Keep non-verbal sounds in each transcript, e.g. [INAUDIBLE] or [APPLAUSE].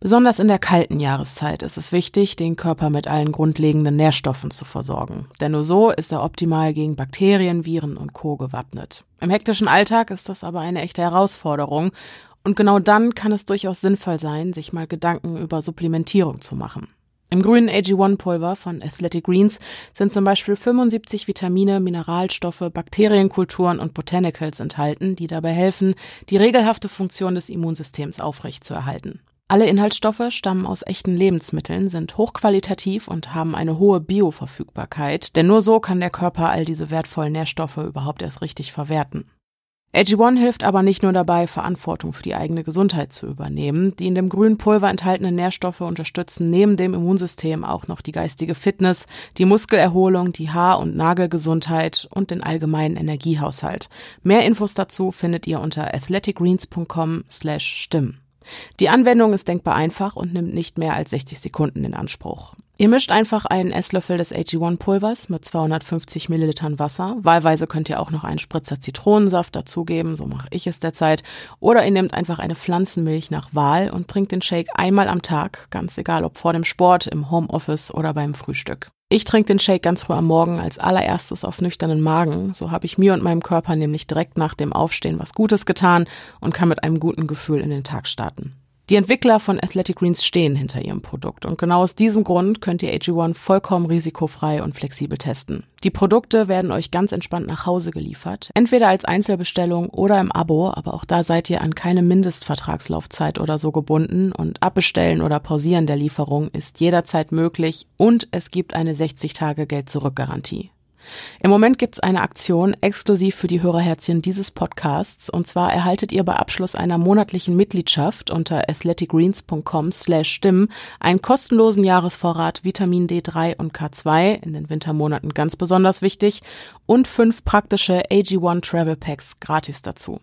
Besonders in der kalten Jahreszeit ist es wichtig, den Körper mit allen grundlegenden Nährstoffen zu versorgen. Denn nur so ist er optimal gegen Bakterien, Viren und Co. gewappnet. Im hektischen Alltag ist das aber eine echte Herausforderung. Und genau dann kann es durchaus sinnvoll sein, sich mal Gedanken über Supplementierung zu machen. Im grünen AG1-Pulver von Athletic Greens sind zum Beispiel 75 Vitamine, Mineralstoffe, Bakterienkulturen und Botanicals enthalten, die dabei helfen, die regelhafte Funktion des Immunsystems aufrechtzuerhalten. Alle Inhaltsstoffe stammen aus echten Lebensmitteln, sind hochqualitativ und haben eine hohe Bioverfügbarkeit, denn nur so kann der Körper all diese wertvollen Nährstoffe überhaupt erst richtig verwerten. AG1 hilft aber nicht nur dabei, Verantwortung für die eigene Gesundheit zu übernehmen. Die in dem grünen Pulver enthaltenen Nährstoffe unterstützen neben dem Immunsystem auch noch die geistige Fitness, die Muskelerholung, die Haar- und Nagelgesundheit und den allgemeinen Energiehaushalt. Mehr Infos dazu findet ihr unter athleticgreens.com slash stimmen. Die Anwendung ist denkbar einfach und nimmt nicht mehr als 60 Sekunden in Anspruch. Ihr mischt einfach einen Esslöffel des AG1-Pulvers mit 250 Millilitern Wasser. Wahlweise könnt ihr auch noch einen Spritzer Zitronensaft dazugeben, so mache ich es derzeit. Oder ihr nehmt einfach eine Pflanzenmilch nach Wahl und trinkt den Shake einmal am Tag, ganz egal ob vor dem Sport, im Homeoffice oder beim Frühstück. Ich trinke den Shake ganz früh am Morgen als allererstes auf nüchternen Magen. So habe ich mir und meinem Körper nämlich direkt nach dem Aufstehen was Gutes getan und kann mit einem guten Gefühl in den Tag starten. Die Entwickler von Athletic Greens stehen hinter ihrem Produkt und genau aus diesem Grund könnt ihr AG1 vollkommen risikofrei und flexibel testen. Die Produkte werden euch ganz entspannt nach Hause geliefert, entweder als Einzelbestellung oder im Abo, aber auch da seid ihr an keine Mindestvertragslaufzeit oder so gebunden und Abbestellen oder Pausieren der Lieferung ist jederzeit möglich und es gibt eine 60 Tage Geld-Zurück-Garantie. Im Moment gibt's eine Aktion exklusiv für die Hörerherzchen dieses Podcasts und zwar erhaltet ihr bei Abschluss einer monatlichen Mitgliedschaft unter athleticgreens.com slash stimmen einen kostenlosen Jahresvorrat Vitamin D3 und K2, in den Wintermonaten ganz besonders wichtig, und fünf praktische AG1 Travel Packs gratis dazu.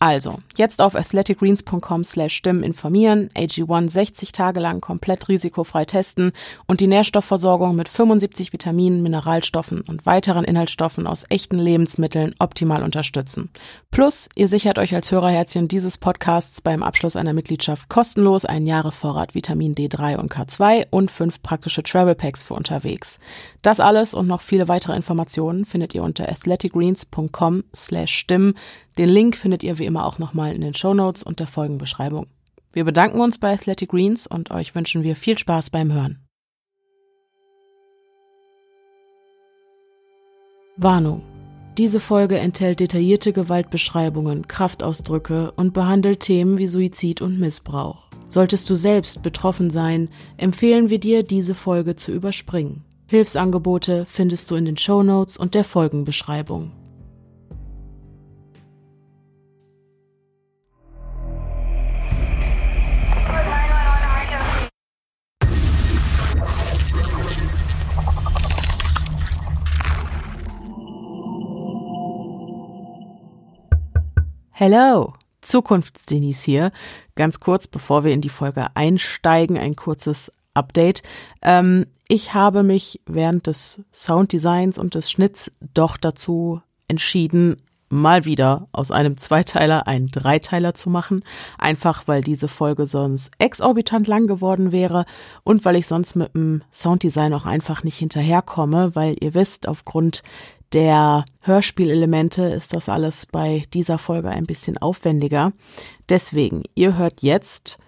Also, jetzt auf athleticgreens.com slash stimmen informieren, AG1 60 Tage lang komplett risikofrei testen und die Nährstoffversorgung mit 75 Vitaminen, Mineralstoffen und weiteren Inhaltsstoffen aus echten Lebensmitteln optimal unterstützen. Plus, ihr sichert euch als Hörerherzchen dieses Podcasts beim Abschluss einer Mitgliedschaft kostenlos einen Jahresvorrat Vitamin D3 und K2 und fünf praktische Travel Packs für unterwegs. Das alles und noch viele weitere Informationen findet ihr unter athleticgreens.com slash stimmen. Den Link findet ihr wie immer auch nochmal in den Show Notes und der Folgenbeschreibung. Wir bedanken uns bei Athletic Greens und euch wünschen wir viel Spaß beim Hören. Warnung. Diese Folge enthält detaillierte Gewaltbeschreibungen, Kraftausdrücke und behandelt Themen wie Suizid und Missbrauch. Solltest du selbst betroffen sein, empfehlen wir dir, diese Folge zu überspringen. Hilfsangebote findest du in den Show Notes und der Folgenbeschreibung. Hello, Zukunftsdenis hier. Ganz kurz, bevor wir in die Folge einsteigen, ein kurzes Update. Ähm, ich habe mich während des Sounddesigns und des Schnitts doch dazu entschieden, mal wieder aus einem Zweiteiler einen Dreiteiler zu machen. Einfach weil diese Folge sonst exorbitant lang geworden wäre und weil ich sonst mit dem Sounddesign auch einfach nicht hinterherkomme, weil ihr wisst, aufgrund der Hörspielelemente ist das alles bei dieser Folge ein bisschen aufwendiger. Deswegen, ihr hört jetzt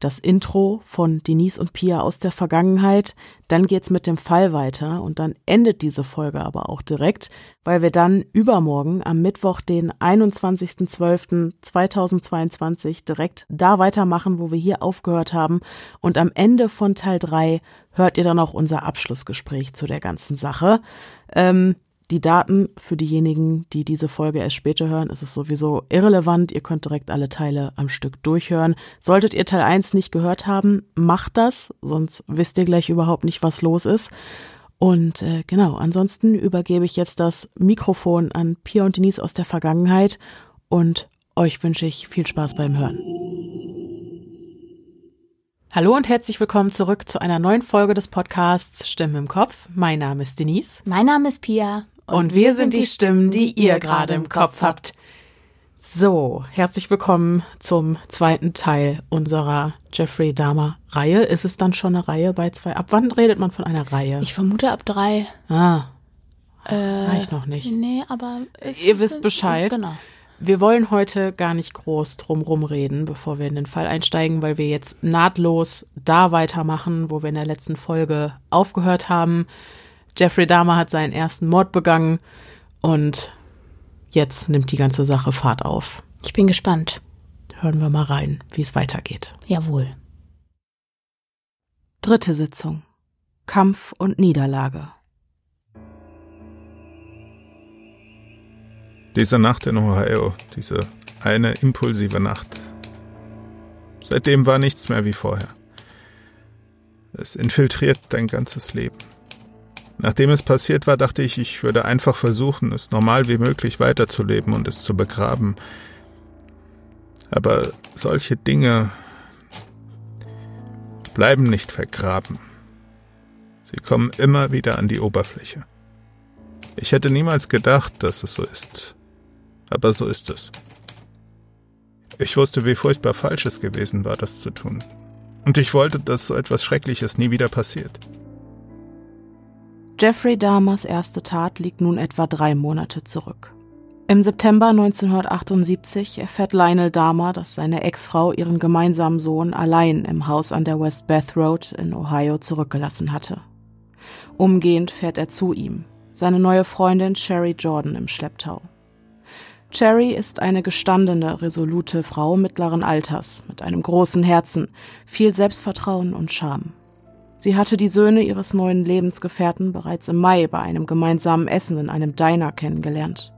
das Intro von Denise und Pia aus der Vergangenheit, dann geht's mit dem Fall weiter und dann endet diese Folge aber auch direkt, weil wir dann übermorgen am Mittwoch, den 21.12.2022 direkt da weitermachen, wo wir hier aufgehört haben und am Ende von Teil 3 hört ihr dann auch unser Abschlussgespräch zu der ganzen Sache. Ähm, die Daten für diejenigen, die diese Folge erst später hören, ist es sowieso irrelevant. Ihr könnt direkt alle Teile am Stück durchhören. Solltet ihr Teil 1 nicht gehört haben, macht das, sonst wisst ihr gleich überhaupt nicht, was los ist. Und äh, genau, ansonsten übergebe ich jetzt das Mikrofon an Pia und Denise aus der Vergangenheit und euch wünsche ich viel Spaß beim Hören. Hallo und herzlich willkommen zurück zu einer neuen Folge des Podcasts Stimmen im Kopf. Mein Name ist Denise. Mein Name ist Pia. Und, wir sind die Stimmen, die ihr gerade im Kopf habt. So, herzlich willkommen zum zweiten Teil unserer Jeffrey Dahmer Reihe. Ist es dann schon eine Reihe bei zwei? Ab wann redet man von einer Reihe? Ich vermute ab drei. Ah, Äh, reicht noch nicht. Nee, aber Ihr wisst Bescheid. Genau. Wir wollen heute gar nicht groß drumrum reden, bevor wir in den Fall einsteigen, weil wir jetzt nahtlos da weitermachen, wo wir in der letzten Folge aufgehört haben. Jeffrey Dahmer hat seinen ersten Mord begangen und jetzt nimmt die ganze Sache Fahrt auf. Ich bin gespannt. Hören wir mal rein, wie es weitergeht. Jawohl. Dritte Sitzung. Kampf und Niederlage. Diese Nacht in Ohio, diese eine impulsive Nacht. Seitdem war nichts mehr wie vorher. Es infiltriert dein ganzes Leben. Nachdem es passiert war, dachte ich, ich würde einfach versuchen, es normal wie möglich weiterzuleben und es zu begraben. Aber solche Dinge bleiben nicht vergraben. Sie kommen immer wieder an die Oberfläche. Ich hätte niemals gedacht, dass es so ist. Aber so ist es. Ich wusste, wie furchtbar falsch es gewesen war, das zu tun. Und ich wollte, dass so etwas Schreckliches nie wieder passiert. Jeffrey Dahmers erste Tat liegt nun etwa drei Monate zurück. Im September 1978 erfährt Lionel Dahmer, dass seine Ex-Frau ihren gemeinsamen Sohn allein im Haus an der West Bath Road in Ohio zurückgelassen hatte. Umgehend fährt er zu ihm, seine neue Freundin Sherry Jordan im Schlepptau. Cherry ist eine gestandene, resolute Frau mittleren Alters, mit einem großen Herzen, viel Selbstvertrauen und Charme. Sie hatte die Söhne ihres neuen Lebensgefährten bereits im Mai bei einem gemeinsamen Essen in einem Diner kennengelernt.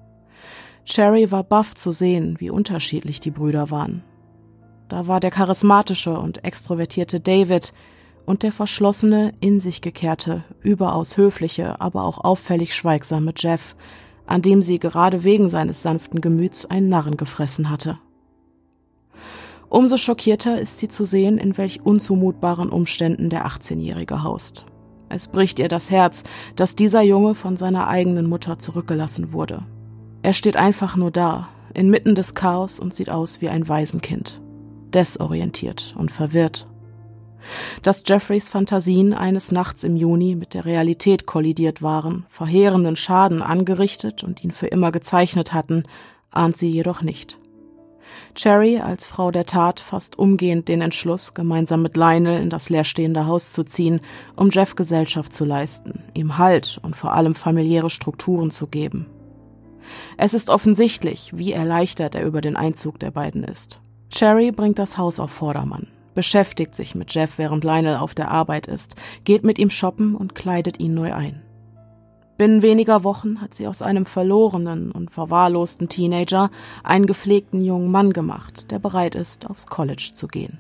Cherry war baff zu sehen, wie unterschiedlich die Brüder waren. Da war der charismatische und extrovertierte David und der verschlossene, in sich gekehrte, überaus höfliche, aber auch auffällig schweigsame Jeff, an dem sie gerade wegen seines sanften Gemüts einen Narren gefressen hatte. Umso schockierter ist sie zu sehen, in welch unzumutbaren Umständen der 18-Jährige haust. Es bricht ihr das Herz, dass dieser Junge von seiner eigenen Mutter zurückgelassen wurde. Er steht einfach nur da, inmitten des Chaos und sieht aus wie ein Waisenkind. Desorientiert und verwirrt. Dass Jeffreys Fantasien eines Nachts im Juni mit der Realität kollidiert waren, verheerenden Schaden angerichtet und ihn für immer gezeichnet hatten, ahnt sie jedoch nicht. Cherry als Frau der Tat fasst umgehend den Entschluss, gemeinsam mit Lionel in das leerstehende Haus zu ziehen, um Jeff Gesellschaft zu leisten, ihm Halt und vor allem familiäre Strukturen zu geben. Es ist offensichtlich, wie erleichtert er über den Einzug der beiden ist. Cherry bringt das Haus auf Vordermann, beschäftigt sich mit Jeff, während Lionel auf der Arbeit ist, geht mit ihm shoppen und kleidet ihn neu ein. Binnen weniger Wochen hat sie aus einem verlorenen und verwahrlosten Teenager einen gepflegten jungen Mann gemacht, der bereit ist, aufs College zu gehen.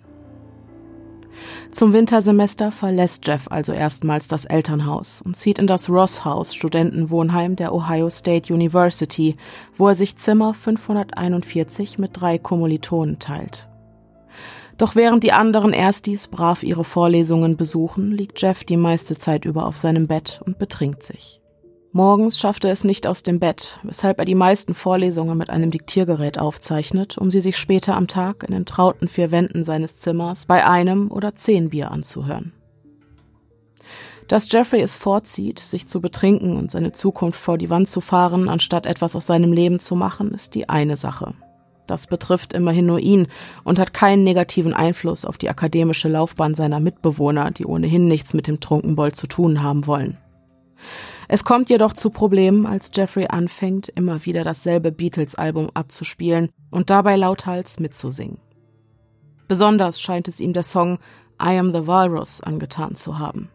Zum Wintersemester verlässt Jeff also erstmals das Elternhaus und zieht in das Ross House Studentenwohnheim der Ohio State University, wo er sich Zimmer 541 mit drei Kommilitonen teilt. Doch während die anderen Erstis brav ihre Vorlesungen besuchen, liegt Jeff die meiste Zeit über auf seinem Bett und betrinkt sich. Morgens schafft er es nicht aus dem Bett, weshalb er die meisten Vorlesungen mit einem Diktiergerät aufzeichnet, um sie sich später am Tag in den trauten vier Wänden seines Zimmers bei einem oder zehn Bier anzuhören. Dass Jeffrey es vorzieht, sich zu betrinken und seine Zukunft vor die Wand zu fahren, anstatt etwas aus seinem Leben zu machen, ist die eine Sache. Das betrifft immerhin nur ihn und hat keinen negativen Einfluss auf die akademische Laufbahn seiner Mitbewohner, die ohnehin nichts mit dem Trunkenbold zu tun haben wollen. Es kommt jedoch zu Problemen, als Jeffrey anfängt, immer wieder dasselbe Beatles-Album abzuspielen und dabei lauthals mitzusingen. Besonders scheint es ihm der Song I Am the Walrus angetan zu haben.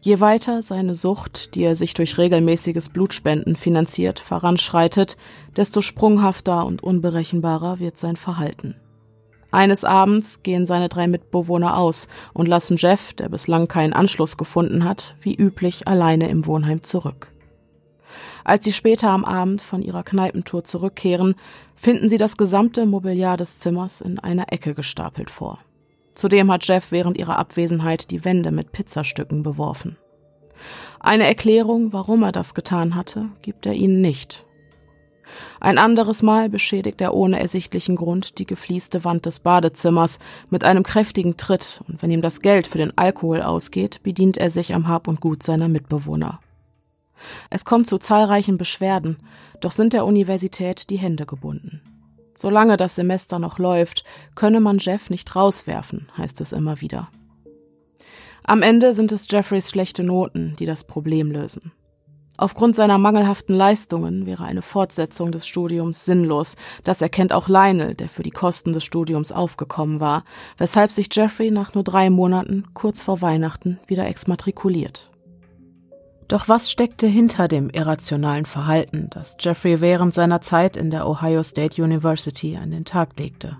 Je weiter seine Sucht, die er sich durch regelmäßiges Blutspenden finanziert, voranschreitet, desto sprunghafter und unberechenbarer wird sein Verhalten. Eines Abends gehen seine drei Mitbewohner aus und lassen Jeff, der bislang keinen Anschluss gefunden hat, wie üblich alleine im Wohnheim zurück. Als sie später am Abend von ihrer Kneipentour zurückkehren, finden sie das gesamte Mobiliar des Zimmers in einer Ecke gestapelt vor. Zudem hat Jeff während ihrer Abwesenheit die Wände mit Pizzastücken beworfen. Eine Erklärung, warum er das getan hatte, gibt er ihnen nicht. Ein anderes Mal beschädigt er ohne ersichtlichen Grund die geflieste Wand des Badezimmers mit einem kräftigen Tritt, und wenn ihm das Geld für den Alkohol ausgeht, bedient er sich am Hab und Gut seiner Mitbewohner. Es kommt zu zahlreichen Beschwerden, doch sind der Universität die Hände gebunden. Solange das Semester noch läuft, könne man Jeff nicht rauswerfen, heißt es immer wieder. Am Ende sind es Jeffreys schlechte Noten, die das Problem lösen. Aufgrund seiner mangelhaften Leistungen wäre eine Fortsetzung des Studiums sinnlos. Das erkennt auch Lionel, der für die Kosten des Studiums aufgekommen war, weshalb sich Jeffrey nach nur drei Monaten, kurz vor Weihnachten, wieder exmatrikuliert. Doch was steckte hinter dem irrationalen Verhalten, das Jeffrey während seiner Zeit in der Ohio State University an den Tag legte?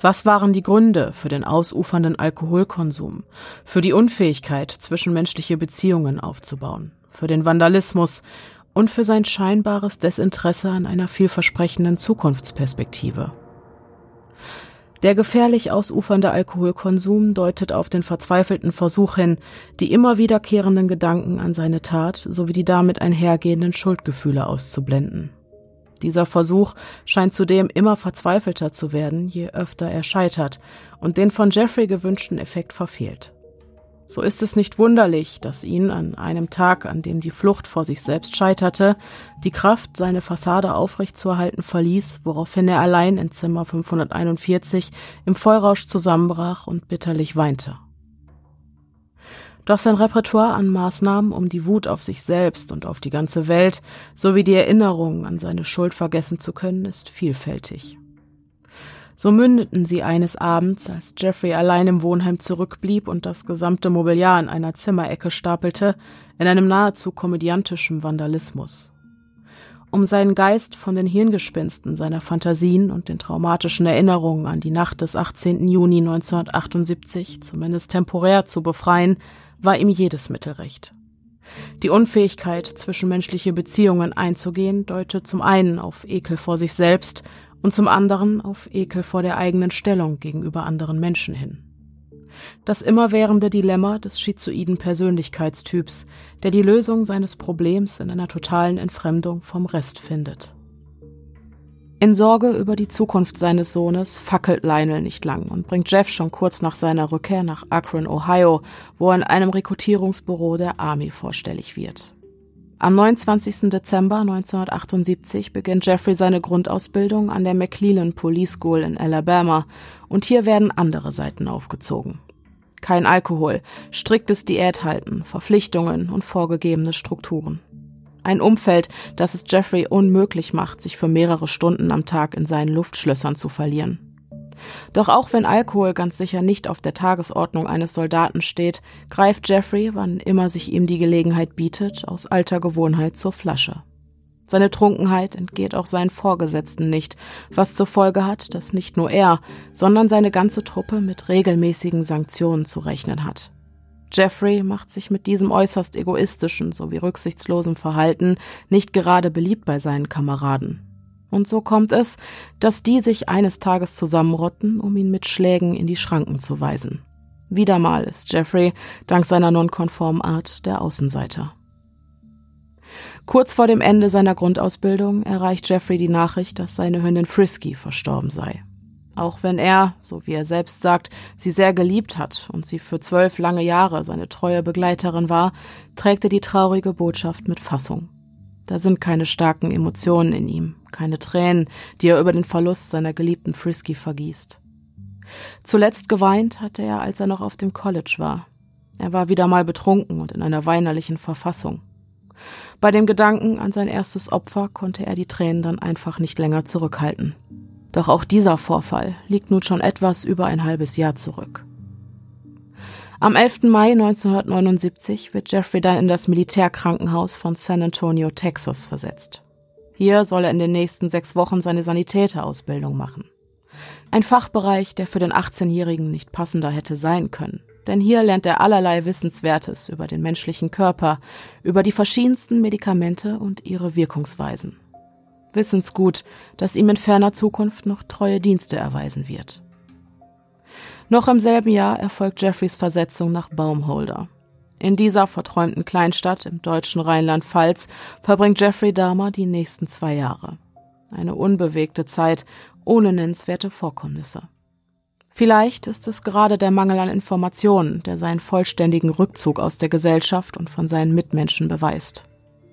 Was waren die Gründe für den ausufernden Alkoholkonsum, für die Unfähigkeit, zwischenmenschliche Beziehungen aufzubauen, für den Vandalismus und für sein scheinbares Desinteresse an einer vielversprechenden Zukunftsperspektive? Der gefährlich ausufernde Alkoholkonsum deutet auf den verzweifelten Versuch hin, die immer wiederkehrenden Gedanken an seine Tat sowie die damit einhergehenden Schuldgefühle auszublenden. Dieser Versuch scheint zudem immer verzweifelter zu werden, je öfter er scheitert und den von Jeffrey gewünschten Effekt verfehlt. So ist es nicht wunderlich, dass ihn an einem Tag, an dem die Flucht vor sich selbst scheiterte, die Kraft, seine Fassade aufrechtzuerhalten verließ, woraufhin er allein in Zimmer 541 im Vollrausch zusammenbrach und bitterlich weinte. Doch sein Repertoire an Maßnahmen, um die Wut auf sich selbst und auf die ganze Welt sowie die Erinnerung an seine Schuld vergessen zu können, ist vielfältig. So mündeten sie eines Abends, als Jeffrey allein im Wohnheim zurückblieb und das gesamte Mobiliar in einer Zimmerecke stapelte, in einem nahezu komödiantischen Vandalismus. Um seinen Geist von den Hirngespinsten seiner Fantasien und den traumatischen Erinnerungen an die Nacht des 18. Juni 1978 zumindest temporär zu befreien, war ihm jedes Mittel recht. Die Unfähigkeit, zwischenmenschliche Beziehungen einzugehen, deutet zum einen auf Ekel vor sich selbst und zum anderen auf Ekel vor der eigenen Stellung gegenüber anderen Menschen hin. Das immerwährende Dilemma des schizoiden Persönlichkeitstyps, der die Lösung seines Problems in einer totalen Entfremdung vom Rest findet. In Sorge über die Zukunft seines Sohnes fackelt Lionel nicht lang und bringt Jeff schon kurz nach seiner Rückkehr nach Akron, Ohio, wo er in einem Rekrutierungsbüro der Army vorstellig wird. Am 29. Dezember 1978 beginnt Jeffrey seine Grundausbildung an der McClellan Police School in Alabama und hier werden andere Seiten aufgezogen. Kein Alkohol, striktes Diäthalten, Verpflichtungen und vorgegebene Strukturen. Ein Umfeld, das es Jeffrey unmöglich macht, sich für mehrere Stunden am Tag in seinen Luftschlössern zu verlieren. Doch auch wenn Alkohol ganz sicher nicht auf der Tagesordnung eines Soldaten steht, greift Jeffrey, wann immer sich ihm die Gelegenheit bietet, aus alter Gewohnheit zur Flasche. Seine Trunkenheit entgeht auch seinen Vorgesetzten nicht, was zur Folge hat, dass nicht nur er, sondern seine ganze Truppe mit regelmäßigen Sanktionen zu rechnen hat. Jeffrey macht sich mit diesem äußerst egoistischen sowie rücksichtslosen Verhalten nicht gerade beliebt bei seinen Kameraden. Und so kommt es, dass die sich eines Tages zusammenrotten, um ihn mit Schlägen in die Schranken zu weisen. Wieder mal ist Jeffrey, dank seiner nonkonformen Art, der Außenseiter. Kurz vor dem Ende seiner Grundausbildung erreicht Jeffrey die Nachricht, dass seine Hündin Frisky verstorben sei. Auch wenn er, so wie er selbst sagt, sie sehr geliebt hat und sie für zwölf lange Jahre seine treue Begleiterin war, trägt er die traurige Botschaft mit Fassung. Da sind keine starken Emotionen in ihm, keine Tränen, die er über den Verlust seiner geliebten Frisky vergießt. Zuletzt geweint hatte er, als er noch auf dem College war. Er war wieder mal betrunken und in einer weinerlichen Verfassung. Bei dem Gedanken an sein erstes Opfer konnte er die Tränen dann einfach nicht länger zurückhalten. Doch auch dieser Vorfall liegt nun schon etwas über ein halbes Jahr zurück. Am 11. Mai 1979 wird Jeffrey dann in das Militärkrankenhaus von San Antonio, Texas versetzt. Hier soll er in den nächsten sechs Wochen seine Sanitäterausbildung machen. Ein Fachbereich, der für den 18-Jährigen nicht passender hätte sein können. Denn hier lernt er allerlei Wissenswertes über den menschlichen Körper, über die verschiedensten Medikamente und ihre Wirkungsweisen. Wissensgut, das ihm in ferner Zukunft noch treue Dienste erweisen wird. Noch im selben Jahr erfolgt Jeffreys Versetzung nach Baumholder. In dieser verträumten Kleinstadt im deutschen Rheinland-Pfalz verbringt Jeffrey Dahmer die nächsten zwei Jahre. Eine unbewegte Zeit ohne nennenswerte Vorkommnisse. Vielleicht ist es gerade der Mangel an Informationen, der seinen vollständigen Rückzug aus der Gesellschaft und von seinen Mitmenschen beweist.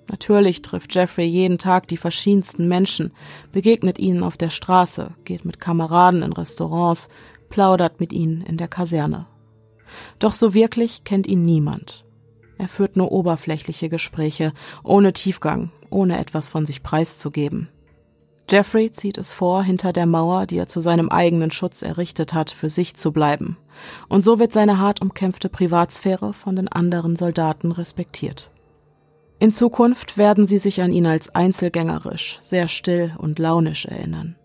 Natürlich trifft Jeffrey jeden Tag die verschiedensten Menschen, begegnet ihnen auf der Straße, geht mit Kameraden in Restaurants, plaudert mit ihnen in der Kaserne. Doch so wirklich kennt ihn niemand. Er führt nur oberflächliche Gespräche, ohne Tiefgang, ohne etwas von sich preiszugeben. Jeffrey zieht es vor, hinter der Mauer, die er zu seinem eigenen Schutz errichtet hat, für sich zu bleiben. Und so wird seine hart umkämpfte Privatsphäre von den anderen Soldaten respektiert. In Zukunft werden sie sich an ihn als einzelgängerisch, sehr still und launisch erinnern,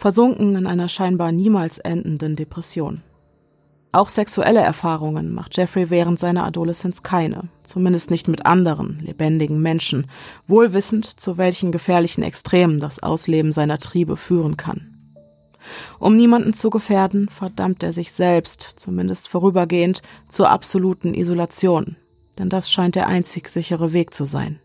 versunken in einer scheinbar niemals endenden Depression. Auch sexuelle Erfahrungen macht Jeffrey während seiner Adoleszenz keine, zumindest nicht mit anderen, lebendigen Menschen, wohl wissend, zu welchen gefährlichen Extremen das Ausleben seiner Triebe führen kann. Um niemanden zu gefährden, verdammt er sich selbst, zumindest vorübergehend, zur absoluten Isolation, denn das scheint der einzig sichere Weg zu sein.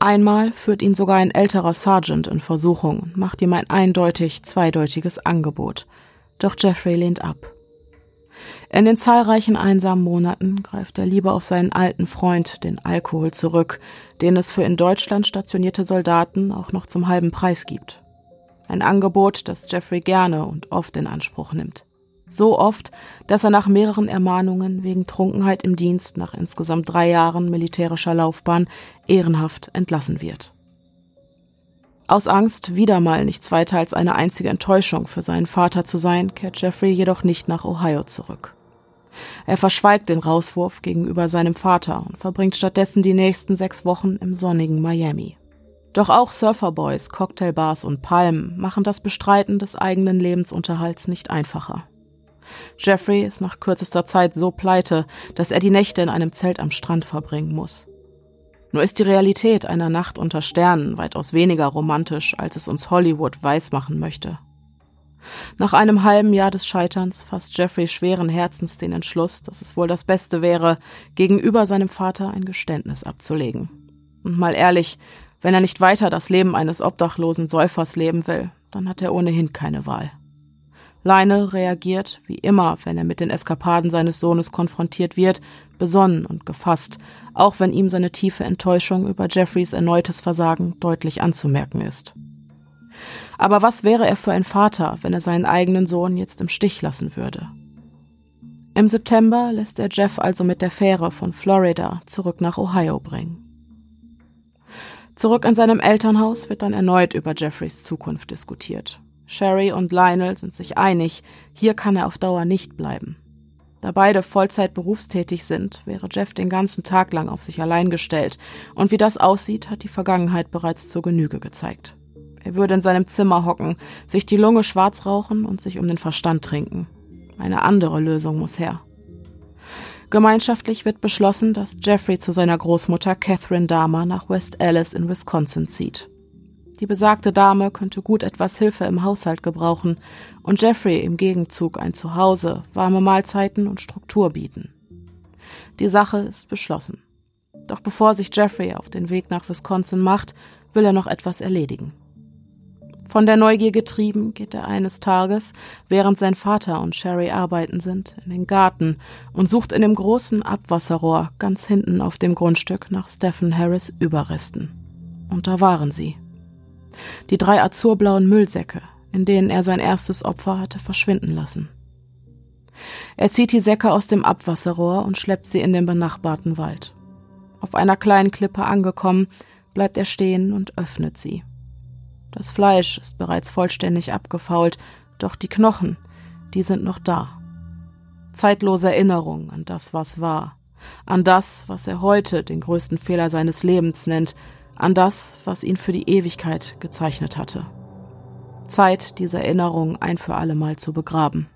Einmal führt ihn sogar ein älterer Sergeant in Versuchung und macht ihm ein eindeutig zweideutiges Angebot. Doch Jeffrey lehnt ab. In den zahlreichen einsamen Monaten greift er lieber auf seinen alten Freund, den Alkohol, zurück, den es für in Deutschland stationierte Soldaten auch noch zum halben Preis gibt. Ein Angebot, das Jeffrey gerne und oft in Anspruch nimmt. So oft, dass er nach mehreren Ermahnungen wegen Trunkenheit im Dienst nach insgesamt drei Jahren militärischer Laufbahn ehrenhaft entlassen wird. Aus Angst, wieder mal nichts weiter als eine einzige Enttäuschung für seinen Vater zu sein, kehrt Jeffrey jedoch nicht nach Ohio zurück. Er verschweigt den Rauswurf gegenüber seinem Vater und verbringt stattdessen die nächsten sechs Wochen im sonnigen Miami. Doch auch Surferboys, Cocktailbars und Palmen machen das Bestreiten des eigenen Lebensunterhalts nicht einfacher. Jeffrey ist nach kürzester Zeit so pleite, dass er die Nächte in einem Zelt am Strand verbringen muss. Nur ist die Realität einer Nacht unter Sternen weitaus weniger romantisch, als es uns Hollywood weismachen möchte. Nach einem halben Jahr des Scheiterns fasst Jeffrey schweren Herzens den Entschluss, dass es wohl das Beste wäre, gegenüber seinem Vater ein Geständnis abzulegen. Und mal ehrlich, wenn er nicht weiter das Leben eines obdachlosen Säufers leben will, dann hat er ohnehin keine Wahl. Leine reagiert, wie immer, wenn er mit den Eskapaden seines Sohnes konfrontiert wird, besonnen und gefasst, auch wenn ihm seine tiefe Enttäuschung über Jeffreys erneutes Versagen deutlich anzumerken ist. Aber was wäre er für ein Vater, wenn er seinen eigenen Sohn jetzt im Stich lassen würde? Im September lässt er Jeff also mit der Fähre von Florida zurück nach Ohio bringen. Zurück in seinem Elternhaus wird dann erneut über Jeffreys Zukunft diskutiert. Sherry und Lionel sind sich einig, hier kann er auf Dauer nicht bleiben. Da beide Vollzeit berufstätig sind, wäre Jeff den ganzen Tag lang auf sich allein gestellt, und wie das aussieht, hat die Vergangenheit bereits zur Genüge gezeigt. Er würde in seinem Zimmer hocken, sich die Lunge schwarz rauchen und sich um den Verstand trinken. Eine andere Lösung muss her. Gemeinschaftlich wird beschlossen, dass Jeffrey zu seiner Großmutter Catherine Dahmer nach West Allis in Wisconsin zieht. Die besagte Dame könnte gut etwas Hilfe im Haushalt gebrauchen und Jeffrey im Gegenzug ein Zuhause, warme Mahlzeiten und Struktur bieten. Die Sache ist beschlossen. Doch bevor sich Jeffrey auf den Weg nach Wisconsin macht, will er noch etwas erledigen. Von der Neugier getrieben geht er eines Tages, während sein Vater und Sherry arbeiten sind, in den Garten und sucht in dem großen Abwasserrohr ganz hinten auf dem Grundstück nach Stephen Harris Überresten. Und da waren sie die drei azurblauen Müllsäcke, in denen er sein erstes Opfer hatte verschwinden lassen. Er zieht die Säcke aus dem Abwasserrohr und schleppt sie in den benachbarten Wald. Auf einer kleinen Klippe angekommen, bleibt er stehen und öffnet sie. Das Fleisch ist bereits vollständig abgefault, doch die Knochen, die sind noch da. Zeitlose Erinnerung an das, was war, an das, was er heute den größten Fehler seines Lebens nennt, an das, was ihn für die Ewigkeit gezeichnet hatte. Zeit, diese Erinnerung ein für allemal zu begraben.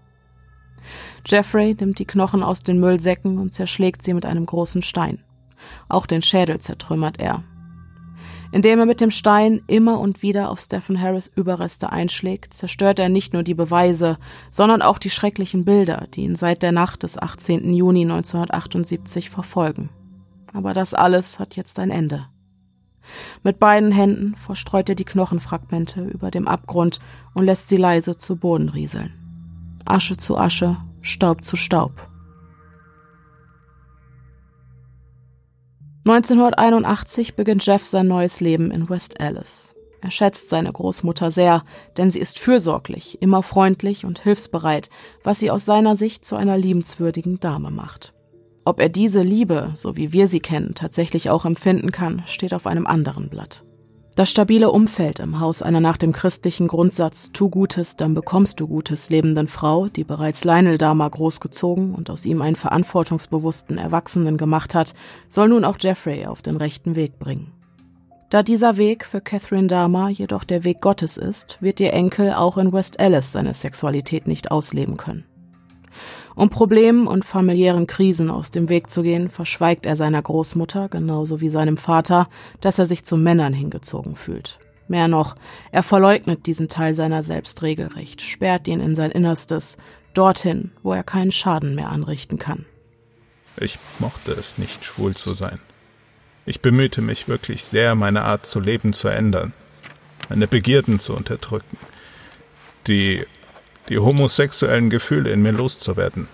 Jeffrey nimmt die Knochen aus den Müllsäcken und zerschlägt sie mit einem großen Stein. Auch den Schädel zertrümmert er. Indem er mit dem Stein immer und wieder auf Stephen Harris Überreste einschlägt, zerstört er nicht nur die Beweise, sondern auch die schrecklichen Bilder, die ihn seit der Nacht des 18. Juni 1978 verfolgen. Aber das alles hat jetzt ein Ende. Mit beiden Händen verstreut er die Knochenfragmente über dem Abgrund und lässt sie leise zu Boden rieseln. Asche zu Asche, Staub zu Staub. 1981 beginnt Jeff sein neues Leben in West Alice. Er schätzt seine Großmutter sehr, denn sie ist fürsorglich, immer freundlich und hilfsbereit, was sie aus seiner Sicht zu einer liebenswürdigen Dame macht. Ob er diese Liebe, so wie wir sie kennen, tatsächlich auch empfinden kann, steht auf einem anderen Blatt. Das stabile Umfeld im Haus einer nach dem christlichen Grundsatz Tu Gutes, dann bekommst du Gutes lebenden Frau, die bereits Lionel Dahmer großgezogen und aus ihm einen verantwortungsbewussten Erwachsenen gemacht hat, soll nun auch Jeffrey auf den rechten Weg bringen. Da dieser Weg für Catherine Dahmer jedoch der Weg Gottes ist, wird ihr Enkel auch in West Alice seine Sexualität nicht ausleben können. Um Problemen und familiären Krisen aus dem Weg zu gehen, verschweigt er seiner Großmutter, genauso wie seinem Vater, dass er sich zu Männern hingezogen fühlt. Mehr noch, er verleugnet diesen Teil seiner selbst regelrecht, sperrt ihn in sein Innerstes, dorthin, wo er keinen Schaden mehr anrichten kann. Ich mochte es nicht, schwul zu sein. Ich bemühte mich wirklich sehr, meine Art zu leben zu ändern, meine Begierden zu unterdrücken, die die homosexuellen Gefühle in mir loszuwerden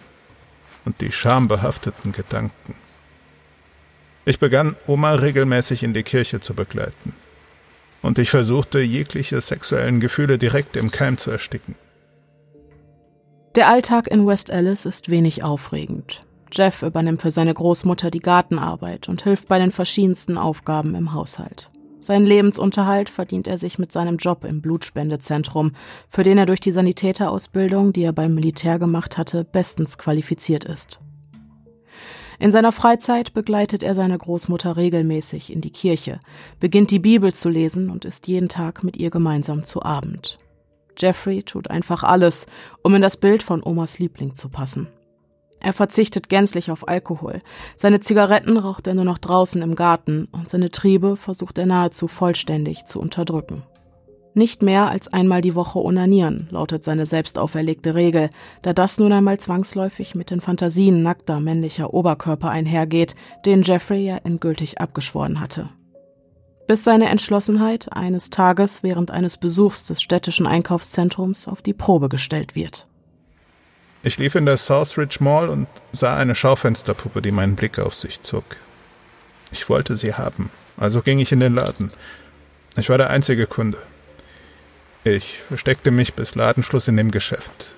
und die schambehafteten Gedanken. Ich begann, Oma regelmäßig in die Kirche zu begleiten. Und ich versuchte, jegliche sexuellen Gefühle direkt im Keim zu ersticken. Der Alltag in West Alice ist wenig aufregend. Jeff übernimmt für seine Großmutter die Gartenarbeit und hilft bei den verschiedensten Aufgaben im Haushalt. Seinen Lebensunterhalt verdient er sich mit seinem Job im Blutspendezentrum, für den er durch die Sanitäterausbildung, die er beim Militär gemacht hatte, bestens qualifiziert ist. In seiner Freizeit begleitet er seine Großmutter regelmäßig in die Kirche, beginnt die Bibel zu lesen und isst jeden Tag mit ihr gemeinsam zu Abend. Jeffrey tut einfach alles, um in das Bild von Omas Liebling zu passen. Er verzichtet gänzlich auf Alkohol. Seine Zigaretten raucht er nur noch draußen im Garten und seine Triebe versucht er nahezu vollständig zu unterdrücken. Nicht mehr als einmal die Woche onanieren, lautet seine selbst auferlegte Regel, da das nun einmal zwangsläufig mit den Fantasien nackter männlicher Oberkörper einhergeht, den Jeffrey ja endgültig abgeschworen hatte. Bis seine Entschlossenheit eines Tages während eines Besuchs des städtischen Einkaufszentrums auf die Probe gestellt wird. Ich lief in der Southridge Mall und sah eine Schaufensterpuppe, die meinen Blick auf sich zog. Ich wollte sie haben, also ging ich in den Laden. Ich war der einzige Kunde. Ich versteckte mich bis Ladenschluss in dem Geschäft.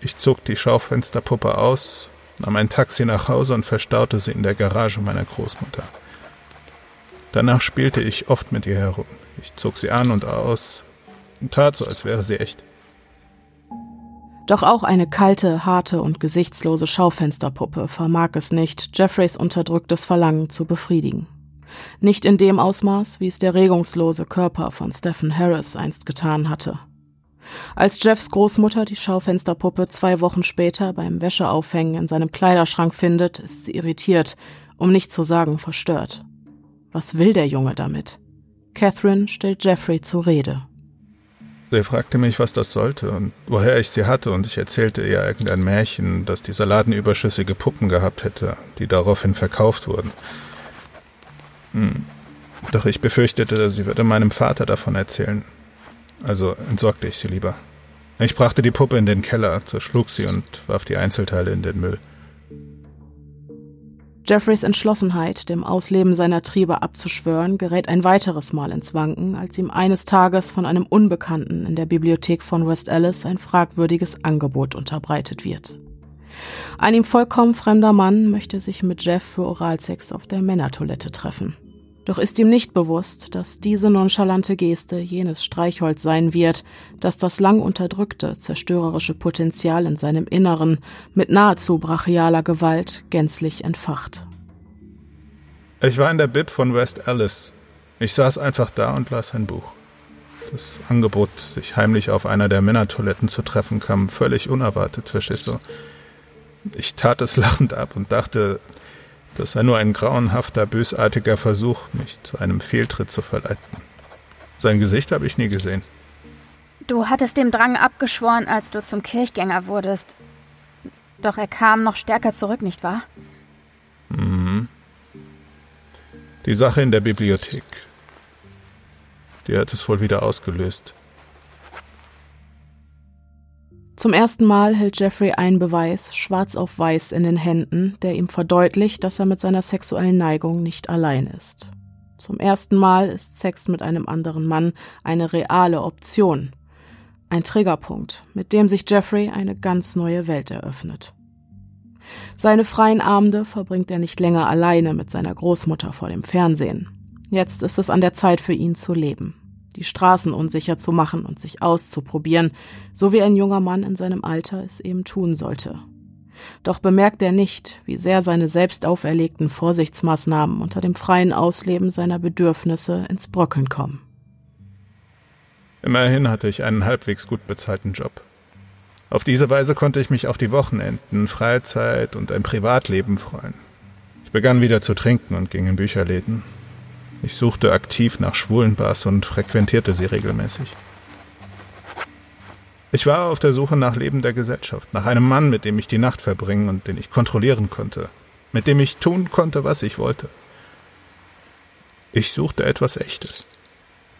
Ich zog die Schaufensterpuppe aus, nahm ein Taxi nach Hause und verstaute sie in der Garage meiner Großmutter. Danach spielte ich oft mit ihr herum. Ich zog sie an und aus und tat so, als wäre sie echt. Doch auch eine kalte, harte und gesichtslose Schaufensterpuppe vermag es nicht, Jeffreys unterdrücktes Verlangen zu befriedigen. Nicht in dem Ausmaß, wie es der regungslose Körper von Stephen Harris einst getan hatte. Als Jeffs Großmutter die Schaufensterpuppe zwei Wochen später beim Wäscheaufhängen in seinem Kleiderschrank findet, ist sie irritiert, um nicht zu sagen verstört. Was will der Junge damit? Catherine stellt Jeffrey zur Rede. Sie fragte mich, was das sollte und woher ich sie hatte, und ich erzählte ihr irgendein Märchen, dass dieser Laden überschüssige Puppen gehabt hätte, die daraufhin verkauft wurden. Hm. Doch ich befürchtete, sie würde meinem Vater davon erzählen. Also entsorgte ich sie lieber. Ich brachte die Puppe in den Keller, zerschlug sie und warf die Einzelteile in den Müll. Jeffreys Entschlossenheit, dem Ausleben seiner Triebe abzuschwören, gerät ein weiteres Mal ins Wanken, als ihm eines Tages von einem Unbekannten in der Bibliothek von West Alice ein fragwürdiges Angebot unterbreitet wird. Ein ihm vollkommen fremder Mann möchte sich mit Jeff für Oralsex auf der Männertoilette treffen. Doch ist ihm nicht bewusst, dass diese nonchalante Geste jenes Streichholz sein wird, das das lang unterdrückte, zerstörerische Potenzial in seinem Inneren mit nahezu brachialer Gewalt gänzlich entfacht. Ich war in der Bib von West Alice. Ich saß einfach da und las ein Buch. Das Angebot, sich heimlich auf einer der Männertoiletten zu treffen, kam völlig unerwartet, verstehst du? Ich tat es lachend ab und dachte, Das sei nur ein grauenhafter, bösartiger Versuch, mich zu einem Fehltritt zu verleiten. Sein Gesicht habe ich nie gesehen. Du hattest dem Drang abgeschworen, als du zum Kirchgänger wurdest. Doch er kam noch stärker zurück, nicht wahr? Mhm. Die Sache in der Bibliothek. Die hat es wohl wieder ausgelöst. Zum ersten Mal hält Jeffrey einen Beweis schwarz auf weiß in den Händen, der ihm verdeutlicht, dass er mit seiner sexuellen Neigung nicht allein ist. Zum ersten Mal ist Sex mit einem anderen Mann eine reale Option. Ein Triggerpunkt, mit dem sich Jeffrey eine ganz neue Welt eröffnet. Seine freien Abende verbringt er nicht länger alleine mit seiner Großmutter vor dem Fernsehen. Jetzt ist es an der Zeit für ihn zu leben die Straßen unsicher zu machen und sich auszuprobieren, so wie ein junger Mann in seinem Alter es eben tun sollte. Doch bemerkt er nicht, wie sehr seine selbst auferlegten Vorsichtsmaßnahmen unter dem freien Ausleben seiner Bedürfnisse ins Bröckeln kommen. Immerhin hatte ich einen halbwegs gut bezahlten Job. Auf diese Weise konnte ich mich auf die Wochenenden, Freizeit und ein Privatleben freuen. Ich begann wieder zu trinken und ging in Bücherläden. Ich suchte aktiv nach schwulen Bars und frequentierte sie regelmäßig. Ich war auf der Suche nach lebender Gesellschaft, nach einem Mann, mit dem ich die Nacht verbringen und den ich kontrollieren konnte, mit dem ich tun konnte, was ich wollte. Ich suchte etwas Echtes,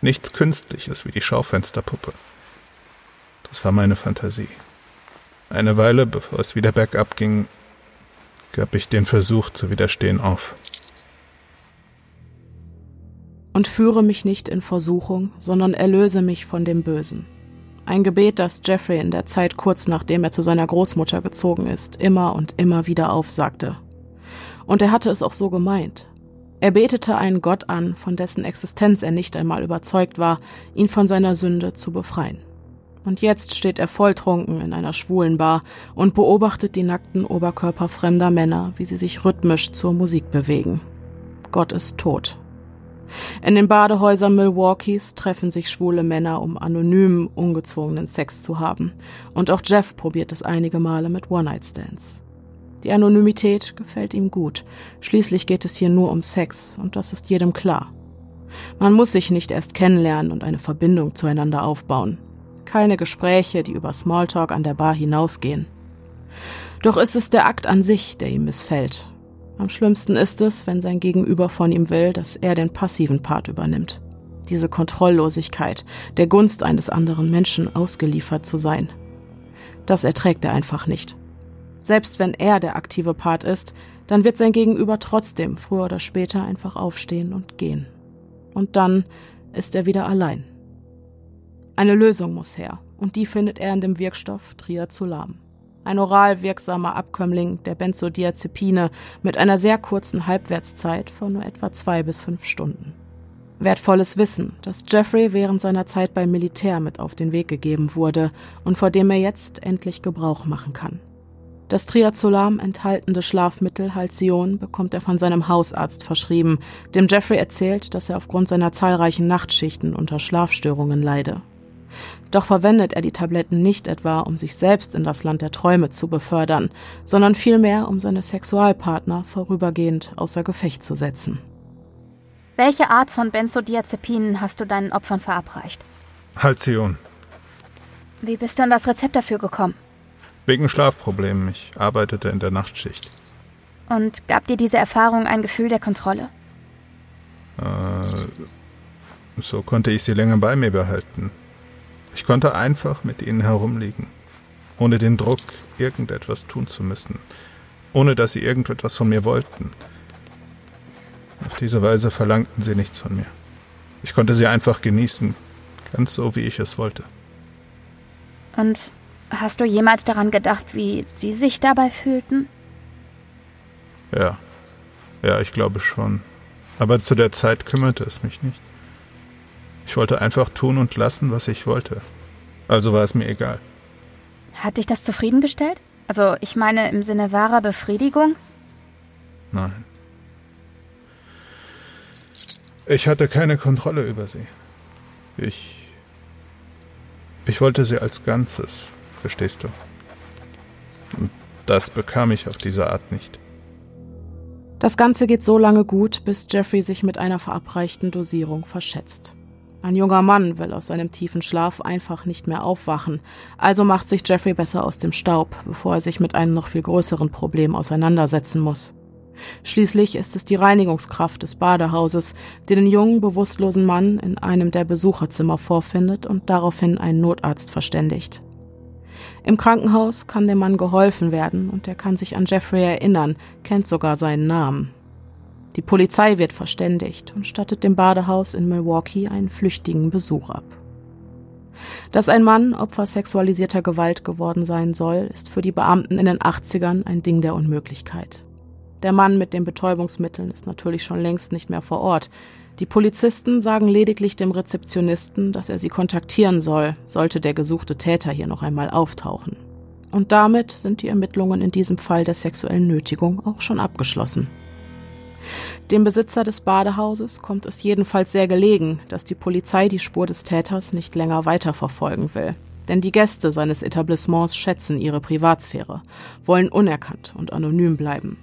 nichts Künstliches wie die Schaufensterpuppe. Das war meine Fantasie. Eine Weile, bevor es wieder bergab ging, gab ich den Versuch zu widerstehen auf und führe mich nicht in Versuchung, sondern erlöse mich von dem Bösen. Ein Gebet, das Jeffrey in der Zeit kurz nachdem er zu seiner Großmutter gezogen ist, immer und immer wieder aufsagte. Und er hatte es auch so gemeint. Er betete einen Gott an, von dessen Existenz er nicht einmal überzeugt war, ihn von seiner Sünde zu befreien. Und jetzt steht er volltrunken in einer schwulen Bar und beobachtet die nackten Oberkörper fremder Männer, wie sie sich rhythmisch zur Musik bewegen. Gott ist tot. In den Badehäusern Milwaukees treffen sich schwule Männer, um anonymen, ungezwungenen Sex zu haben. Und auch Jeff probiert es einige Male mit One-Night-Stands. Die Anonymität gefällt ihm gut. Schließlich geht es hier nur um Sex, und das ist jedem klar. Man muss sich nicht erst kennenlernen und eine Verbindung zueinander aufbauen. Keine Gespräche, die über Smalltalk an der Bar hinausgehen. Doch ist es der Akt an sich, der ihm missfällt, am schlimmsten ist es, wenn sein Gegenüber von ihm will, dass er den passiven Part übernimmt. Diese Kontrolllosigkeit, der Gunst eines anderen Menschen ausgeliefert zu sein. Das erträgt er einfach nicht. Selbst wenn er der aktive Part ist, dann wird sein Gegenüber trotzdem früher oder später einfach aufstehen und gehen. Und dann ist er wieder allein. Eine Lösung muss her, und die findet er in dem Wirkstoff Triazolam ein oral wirksamer Abkömmling der Benzodiazepine mit einer sehr kurzen Halbwertszeit von nur etwa zwei bis fünf Stunden. Wertvolles Wissen, das Jeffrey während seiner Zeit beim Militär mit auf den Weg gegeben wurde und vor dem er jetzt endlich Gebrauch machen kann. Das Triazolam enthaltende Schlafmittel Halcyon bekommt er von seinem Hausarzt verschrieben, dem Jeffrey erzählt, dass er aufgrund seiner zahlreichen Nachtschichten unter Schlafstörungen leide. Doch verwendet er die Tabletten nicht etwa, um sich selbst in das Land der Träume zu befördern, sondern vielmehr, um seine Sexualpartner vorübergehend außer Gefecht zu setzen. Welche Art von Benzodiazepinen hast du deinen Opfern verabreicht? Halcyon. Wie bist du an das Rezept dafür gekommen? Wegen Schlafproblemen. Ich arbeitete in der Nachtschicht. Und gab dir diese Erfahrung ein Gefühl der Kontrolle? Äh, so konnte ich sie länger bei mir behalten. Ich konnte einfach mit ihnen herumliegen, ohne den Druck, irgendetwas tun zu müssen, ohne dass sie irgendetwas von mir wollten. Auf diese Weise verlangten sie nichts von mir. Ich konnte sie einfach genießen, ganz so, wie ich es wollte. Und hast du jemals daran gedacht, wie sie sich dabei fühlten? Ja, ja, ich glaube schon. Aber zu der Zeit kümmerte es mich nicht. Ich wollte einfach tun und lassen, was ich wollte. Also war es mir egal. Hat dich das zufriedengestellt? Also ich meine im Sinne wahrer Befriedigung? Nein. Ich hatte keine Kontrolle über sie. Ich. Ich wollte sie als Ganzes, verstehst du? Und das bekam ich auf diese Art nicht. Das Ganze geht so lange gut, bis Jeffrey sich mit einer verabreichten Dosierung verschätzt. Ein junger Mann will aus seinem tiefen Schlaf einfach nicht mehr aufwachen, also macht sich Jeffrey besser aus dem Staub, bevor er sich mit einem noch viel größeren Problem auseinandersetzen muss. Schließlich ist es die Reinigungskraft des Badehauses, die den jungen, bewusstlosen Mann in einem der Besucherzimmer vorfindet und daraufhin einen Notarzt verständigt. Im Krankenhaus kann dem Mann geholfen werden und er kann sich an Jeffrey erinnern, kennt sogar seinen Namen. Die Polizei wird verständigt und stattet dem Badehaus in Milwaukee einen flüchtigen Besuch ab. Dass ein Mann Opfer sexualisierter Gewalt geworden sein soll, ist für die Beamten in den 80ern ein Ding der Unmöglichkeit. Der Mann mit den Betäubungsmitteln ist natürlich schon längst nicht mehr vor Ort. Die Polizisten sagen lediglich dem Rezeptionisten, dass er sie kontaktieren soll, sollte der gesuchte Täter hier noch einmal auftauchen. Und damit sind die Ermittlungen in diesem Fall der sexuellen Nötigung auch schon abgeschlossen. Dem Besitzer des Badehauses kommt es jedenfalls sehr gelegen, dass die Polizei die Spur des Täters nicht länger weiterverfolgen will. Denn die Gäste seines Etablissements schätzen ihre Privatsphäre, wollen unerkannt und anonym bleiben.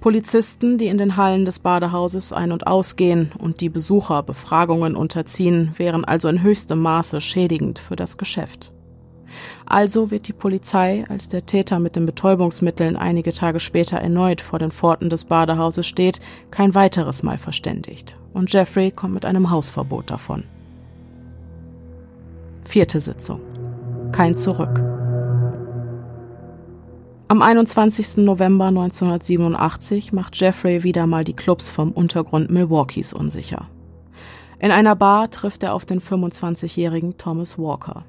Polizisten, die in den Hallen des Badehauses ein- und ausgehen und die Besucher Befragungen unterziehen, wären also in höchstem Maße schädigend für das Geschäft. Also wird die Polizei, als der Täter mit den Betäubungsmitteln einige Tage später erneut vor den Pforten des Badehauses steht, kein weiteres Mal verständigt. Und Jeffrey kommt mit einem Hausverbot davon. Vierte Sitzung. Kein Zurück. Am 21. November 1987 macht Jeffrey wieder mal die Clubs vom Untergrund Milwaukees unsicher. In einer Bar trifft er auf den 25-jährigen Thomas Walker.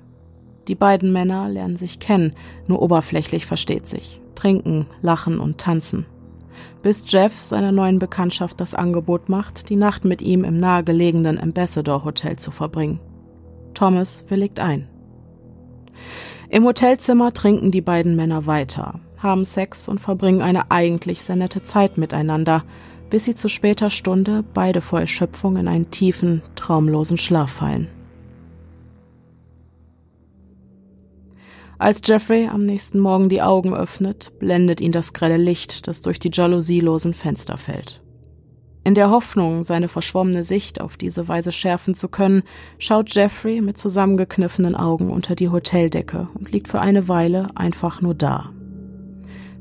Die beiden Männer lernen sich kennen, nur oberflächlich versteht sich, trinken, lachen und tanzen. Bis Jeff seiner neuen Bekanntschaft das Angebot macht, die Nacht mit ihm im nahegelegenen Ambassador Hotel zu verbringen. Thomas willigt ein. Im Hotelzimmer trinken die beiden Männer weiter, haben Sex und verbringen eine eigentlich sehr nette Zeit miteinander, bis sie zu später Stunde beide vor Erschöpfung in einen tiefen, traumlosen Schlaf fallen. Als Jeffrey am nächsten Morgen die Augen öffnet, blendet ihn das grelle Licht, das durch die jalousielosen Fenster fällt. In der Hoffnung, seine verschwommene Sicht auf diese Weise schärfen zu können, schaut Jeffrey mit zusammengekniffenen Augen unter die Hoteldecke und liegt für eine Weile einfach nur da.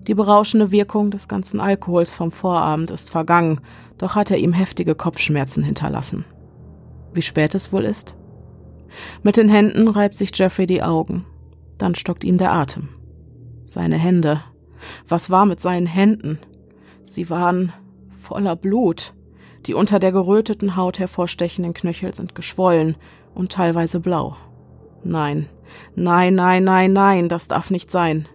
Die berauschende Wirkung des ganzen Alkohols vom Vorabend ist vergangen, doch hat er ihm heftige Kopfschmerzen hinterlassen. Wie spät es wohl ist? Mit den Händen reibt sich Jeffrey die Augen. Dann stockt ihm der Atem. Seine Hände. Was war mit seinen Händen? Sie waren voller Blut. Die unter der geröteten Haut hervorstechenden Knöchel sind geschwollen und teilweise blau. Nein, nein, nein, nein, nein, das darf nicht sein.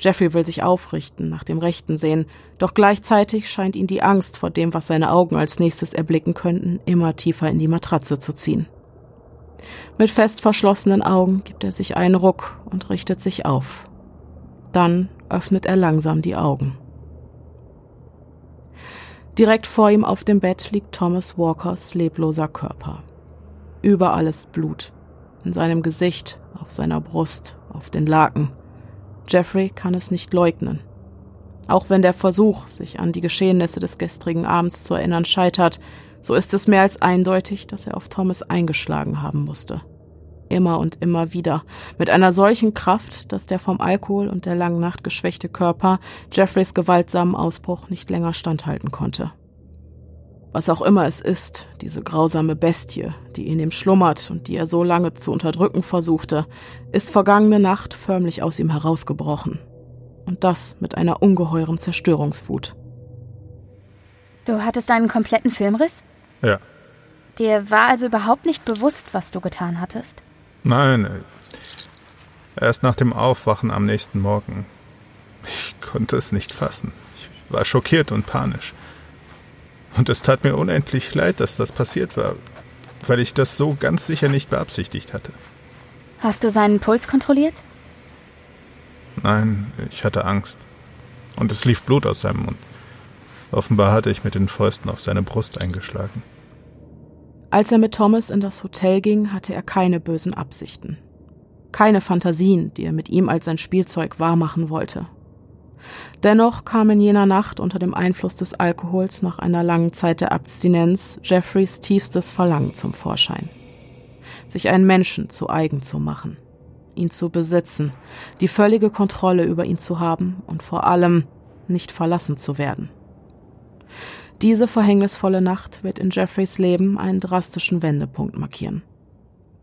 Jeffrey will sich aufrichten, nach dem Rechten sehen, doch gleichzeitig scheint ihn die Angst vor dem, was seine Augen als nächstes erblicken könnten, immer tiefer in die Matratze zu ziehen. Mit fest verschlossenen Augen gibt er sich einen Ruck und richtet sich auf. Dann öffnet er langsam die Augen. Direkt vor ihm auf dem Bett liegt Thomas Walkers lebloser Körper. Überall ist Blut. In seinem Gesicht, auf seiner Brust, auf den Laken. Jeffrey kann es nicht leugnen. Auch wenn der Versuch, sich an die Geschehnisse des gestrigen Abends zu erinnern, scheitert, so ist es mehr als eindeutig, dass er auf Thomas eingeschlagen haben musste. Immer und immer wieder, mit einer solchen Kraft, dass der vom Alkohol und der langen Nacht geschwächte Körper Jeffreys gewaltsamen Ausbruch nicht länger standhalten konnte. Was auch immer es ist, diese grausame Bestie, die in ihm schlummert und die er so lange zu unterdrücken versuchte, ist vergangene Nacht förmlich aus ihm herausgebrochen. Und das mit einer ungeheuren Zerstörungswut. Du hattest einen kompletten Filmriss? Ja. Dir war also überhaupt nicht bewusst, was du getan hattest? Nein, äh, erst nach dem Aufwachen am nächsten Morgen. Ich konnte es nicht fassen. Ich war schockiert und panisch. Und es tat mir unendlich leid, dass das passiert war, weil ich das so ganz sicher nicht beabsichtigt hatte. Hast du seinen Puls kontrolliert? Nein, ich hatte Angst. Und es lief Blut aus seinem Mund. Offenbar hatte ich mit den Fäusten auf seine Brust eingeschlagen. Als er mit Thomas in das Hotel ging, hatte er keine bösen Absichten. Keine Fantasien, die er mit ihm als sein Spielzeug wahrmachen wollte. Dennoch kam in jener Nacht unter dem Einfluss des Alkohols nach einer langen Zeit der Abstinenz Jeffreys tiefstes Verlangen zum Vorschein. Sich einen Menschen zu eigen zu machen, ihn zu besitzen, die völlige Kontrolle über ihn zu haben und vor allem nicht verlassen zu werden. Diese verhängnisvolle Nacht wird in Jeffreys Leben einen drastischen Wendepunkt markieren.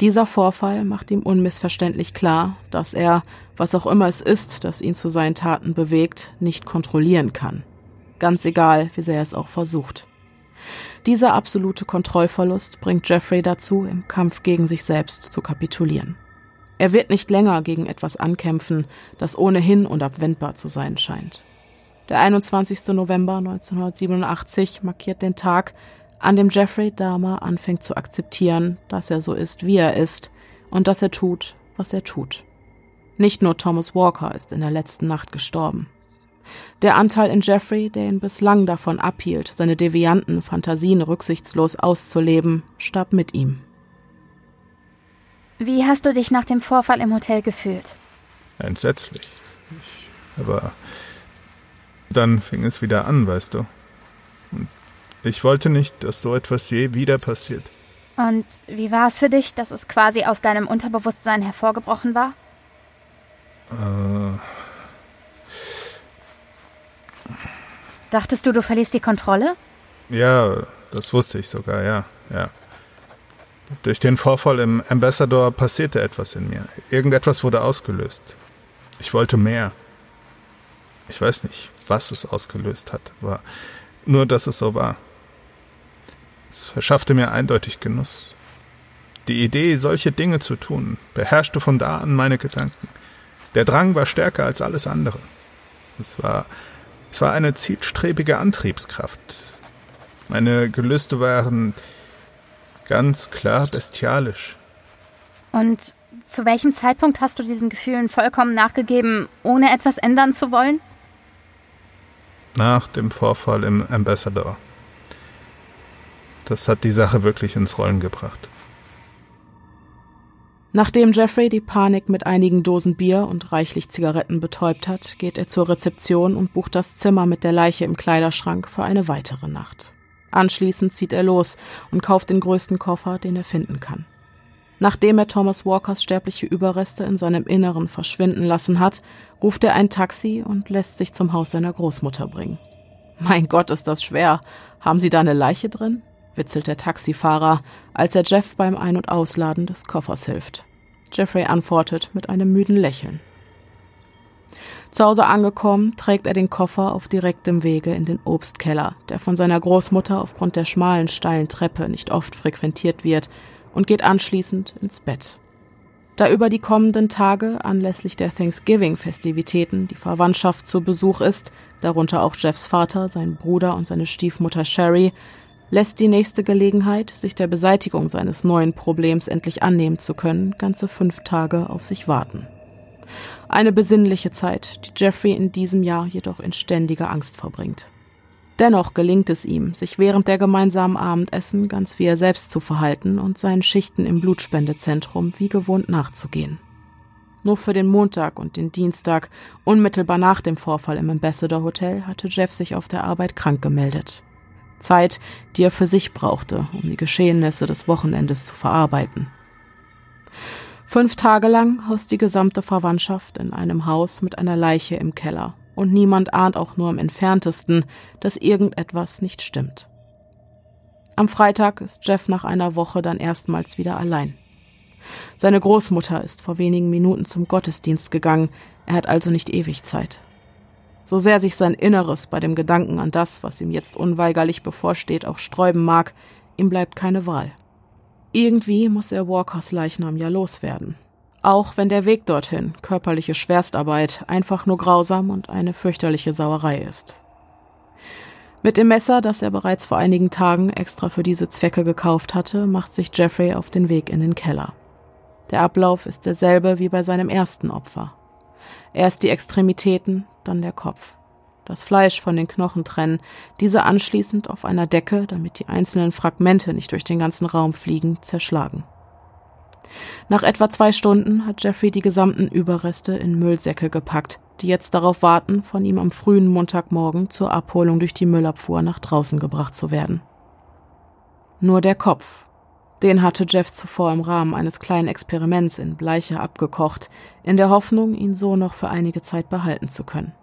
Dieser Vorfall macht ihm unmissverständlich klar, dass er, was auch immer es ist, das ihn zu seinen Taten bewegt, nicht kontrollieren kann. Ganz egal, wie sehr er es auch versucht. Dieser absolute Kontrollverlust bringt Jeffrey dazu, im Kampf gegen sich selbst zu kapitulieren. Er wird nicht länger gegen etwas ankämpfen, das ohnehin unabwendbar zu sein scheint. Der 21. November 1987 markiert den Tag, an dem Jeffrey Dahmer anfängt zu akzeptieren, dass er so ist, wie er ist und dass er tut, was er tut. Nicht nur Thomas Walker ist in der letzten Nacht gestorben. Der Anteil in Jeffrey, der ihn bislang davon abhielt, seine devianten Fantasien rücksichtslos auszuleben, starb mit ihm. Wie hast du dich nach dem Vorfall im Hotel gefühlt? Entsetzlich. Ich, aber dann fing es wieder an, weißt du. Und ich wollte nicht, dass so etwas je wieder passiert. Und wie war es für dich, dass es quasi aus deinem Unterbewusstsein hervorgebrochen war? Äh, Dachtest du, du verlierst die Kontrolle? ja, das wusste ich sogar, ja, ja. Durch den Vorfall im Ambassador passierte etwas in mir. Irgendetwas wurde ausgelöst. Ich wollte mehr. Ich weiß nicht, was es ausgelöst hat, aber nur, dass es so war. Es verschaffte mir eindeutig Genuss. Die Idee, solche Dinge zu tun, beherrschte von da an meine Gedanken. Der Drang war stärker als alles andere. Es war, es war eine zielstrebige Antriebskraft. Meine Gelüste waren ganz klar bestialisch. Und zu welchem Zeitpunkt hast du diesen Gefühlen vollkommen nachgegeben, ohne etwas ändern zu wollen? Nach dem Vorfall im Ambassador. Das hat die Sache wirklich ins Rollen gebracht. Nachdem Jeffrey die Panik mit einigen Dosen Bier und reichlich Zigaretten betäubt hat, geht er zur Rezeption und bucht das Zimmer mit der Leiche im Kleiderschrank für eine weitere Nacht. Anschließend zieht er los und kauft den größten Koffer, den er finden kann. Nachdem er Thomas Walkers sterbliche Überreste in seinem Inneren verschwinden lassen hat, ruft er ein Taxi und lässt sich zum Haus seiner Großmutter bringen. Mein Gott, ist das schwer. Haben Sie da eine Leiche drin? witzelt der Taxifahrer, als er Jeff beim Ein- und Ausladen des Koffers hilft. Jeffrey antwortet mit einem müden Lächeln. Zu Hause angekommen, trägt er den Koffer auf direktem Wege in den Obstkeller, der von seiner Großmutter aufgrund der schmalen, steilen Treppe nicht oft frequentiert wird, und geht anschließend ins Bett. Da über die kommenden Tage anlässlich der Thanksgiving-Festivitäten die Verwandtschaft zu Besuch ist, darunter auch Jeffs Vater, sein Bruder und seine Stiefmutter Sherry, lässt die nächste Gelegenheit, sich der Beseitigung seines neuen Problems endlich annehmen zu können, ganze fünf Tage auf sich warten. Eine besinnliche Zeit, die Jeffrey in diesem Jahr jedoch in ständiger Angst verbringt. Dennoch gelingt es ihm, sich während der gemeinsamen Abendessen ganz wie er selbst zu verhalten und seinen Schichten im Blutspendezentrum wie gewohnt nachzugehen. Nur für den Montag und den Dienstag, unmittelbar nach dem Vorfall im Ambassador Hotel, hatte Jeff sich auf der Arbeit krank gemeldet. Zeit, die er für sich brauchte, um die Geschehnisse des Wochenendes zu verarbeiten. Fünf Tage lang haust die gesamte Verwandtschaft in einem Haus mit einer Leiche im Keller, und niemand ahnt auch nur im entferntesten, dass irgendetwas nicht stimmt. Am Freitag ist Jeff nach einer Woche dann erstmals wieder allein. Seine Großmutter ist vor wenigen Minuten zum Gottesdienst gegangen, er hat also nicht ewig Zeit. So sehr sich sein Inneres bei dem Gedanken an das, was ihm jetzt unweigerlich bevorsteht, auch sträuben mag, ihm bleibt keine Wahl. Irgendwie muss er Walkers Leichnam ja loswerden. Auch wenn der Weg dorthin, körperliche Schwerstarbeit, einfach nur grausam und eine fürchterliche Sauerei ist. Mit dem Messer, das er bereits vor einigen Tagen extra für diese Zwecke gekauft hatte, macht sich Jeffrey auf den Weg in den Keller. Der Ablauf ist derselbe wie bei seinem ersten Opfer. Erst die Extremitäten, dann der Kopf. Das Fleisch von den Knochen trennen, diese anschließend auf einer Decke, damit die einzelnen Fragmente nicht durch den ganzen Raum fliegen, zerschlagen. Nach etwa zwei Stunden hat Jeffrey die gesamten Überreste in Müllsäcke gepackt, die jetzt darauf warten, von ihm am frühen Montagmorgen zur Abholung durch die Müllabfuhr nach draußen gebracht zu werden. Nur der Kopf, den hatte Jeff zuvor im Rahmen eines kleinen Experiments in Bleiche abgekocht, in der Hoffnung, ihn so noch für einige Zeit behalten zu können.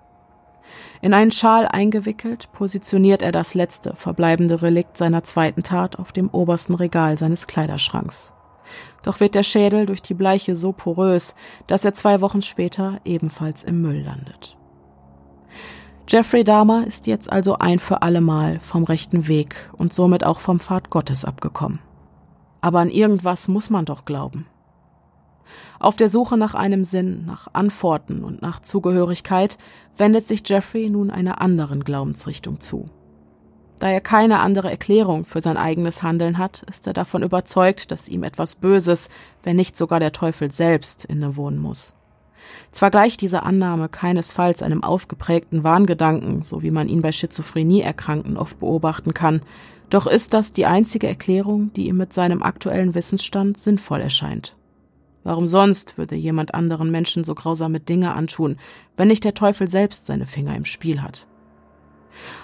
In einen Schal eingewickelt, positioniert er das letzte verbleibende Relikt seiner zweiten Tat auf dem obersten Regal seines Kleiderschranks. Doch wird der Schädel durch die Bleiche so porös, dass er zwei Wochen später ebenfalls im Müll landet. Jeffrey Dahmer ist jetzt also ein für allemal vom rechten Weg und somit auch vom Pfad Gottes abgekommen. Aber an irgendwas muss man doch glauben. Auf der Suche nach einem Sinn, nach Antworten und nach Zugehörigkeit wendet sich Jeffrey nun einer anderen Glaubensrichtung zu. Da er keine andere Erklärung für sein eigenes Handeln hat, ist er davon überzeugt, dass ihm etwas Böses, wenn nicht sogar der Teufel selbst, innewohnen muss. Zwar gleicht diese Annahme keinesfalls einem ausgeprägten Wahngedanken, so wie man ihn bei Schizophrenie-Erkrankten oft beobachten kann, doch ist das die einzige Erklärung, die ihm mit seinem aktuellen Wissensstand sinnvoll erscheint. Warum sonst würde jemand anderen Menschen so grausame Dinge antun, wenn nicht der Teufel selbst seine Finger im Spiel hat?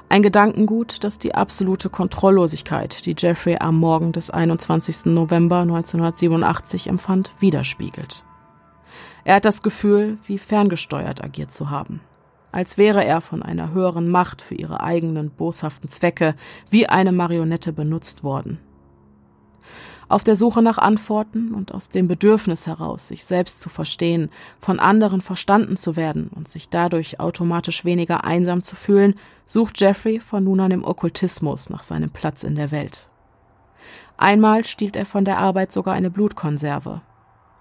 Ein Gedankengut, das die absolute Kontrolllosigkeit, die Jeffrey am Morgen des 21. November 1987 empfand, widerspiegelt. Er hat das Gefühl, wie ferngesteuert agiert zu haben. Als wäre er von einer höheren Macht für ihre eigenen boshaften Zwecke wie eine Marionette benutzt worden. Auf der Suche nach Antworten und aus dem Bedürfnis heraus, sich selbst zu verstehen, von anderen verstanden zu werden und sich dadurch automatisch weniger einsam zu fühlen, sucht Jeffrey von nun an im Okkultismus nach seinem Platz in der Welt. Einmal stiehlt er von der Arbeit sogar eine Blutkonserve.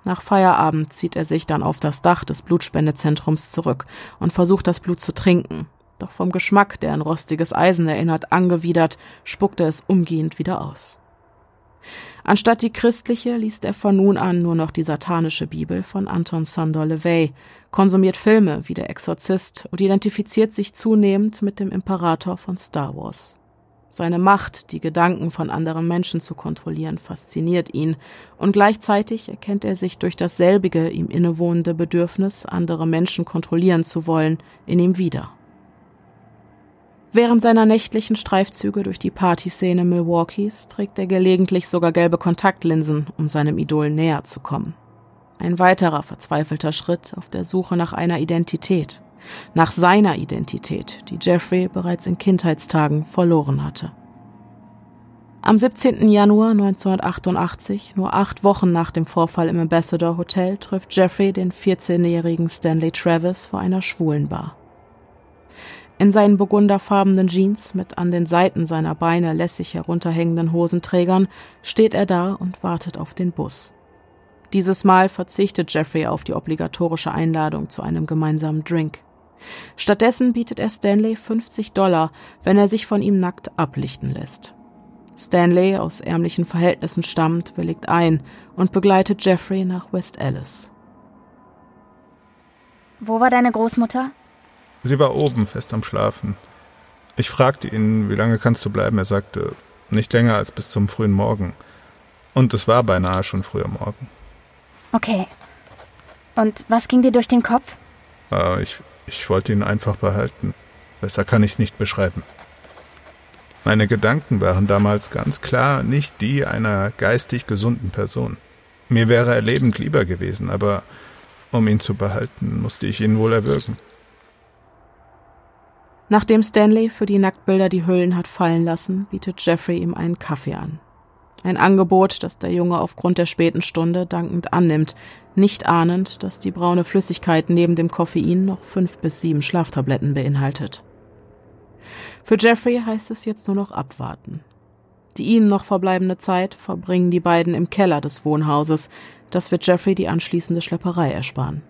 Nach Feierabend zieht er sich dann auf das Dach des Blutspendezentrums zurück und versucht das Blut zu trinken. Doch vom Geschmack, der an rostiges Eisen erinnert, angewidert, spuckt er es umgehend wieder aus. Anstatt die christliche liest er von nun an nur noch die satanische Bibel von Anton Sandor LeVay, konsumiert Filme wie Der Exorzist und identifiziert sich zunehmend mit dem Imperator von Star Wars. Seine Macht, die Gedanken von anderen Menschen zu kontrollieren, fasziniert ihn, und gleichzeitig erkennt er sich durch dasselbige ihm innewohnende Bedürfnis, andere Menschen kontrollieren zu wollen, in ihm wieder. Während seiner nächtlichen Streifzüge durch die Partyszene Milwaukees trägt er gelegentlich sogar gelbe Kontaktlinsen, um seinem Idol näher zu kommen. Ein weiterer verzweifelter Schritt auf der Suche nach einer Identität, nach seiner Identität, die Jeffrey bereits in Kindheitstagen verloren hatte. Am 17. Januar 1988, nur acht Wochen nach dem Vorfall im Ambassador Hotel, trifft Jeffrey den 14-jährigen Stanley Travis vor einer Schwulenbar. In seinen burgunderfarbenen Jeans mit an den Seiten seiner Beine lässig herunterhängenden Hosenträgern steht er da und wartet auf den Bus. Dieses Mal verzichtet Jeffrey auf die obligatorische Einladung zu einem gemeinsamen Drink. Stattdessen bietet er Stanley 50 Dollar, wenn er sich von ihm nackt ablichten lässt. Stanley, aus ärmlichen Verhältnissen stammt, willigt ein und begleitet Jeffrey nach West Alice. Wo war deine Großmutter? Sie war oben, fest am Schlafen. Ich fragte ihn, wie lange kannst du bleiben? Er sagte, nicht länger als bis zum frühen Morgen. Und es war beinahe schon früher Morgen. Okay. Und was ging dir durch den Kopf? Äh, ich, ich wollte ihn einfach behalten. Besser kann ich es nicht beschreiben. Meine Gedanken waren damals ganz klar nicht die einer geistig gesunden Person. Mir wäre er lebend lieber gewesen, aber um ihn zu behalten, musste ich ihn wohl erwürgen. Nachdem Stanley für die Nacktbilder die Hüllen hat fallen lassen, bietet Jeffrey ihm einen Kaffee an. Ein Angebot, das der Junge aufgrund der späten Stunde dankend annimmt, nicht ahnend, dass die braune Flüssigkeit neben dem Koffein noch fünf bis sieben Schlaftabletten beinhaltet. Für Jeffrey heißt es jetzt nur noch abwarten. Die ihnen noch verbleibende Zeit verbringen die beiden im Keller des Wohnhauses, das wird Jeffrey die anschließende Schlepperei ersparen.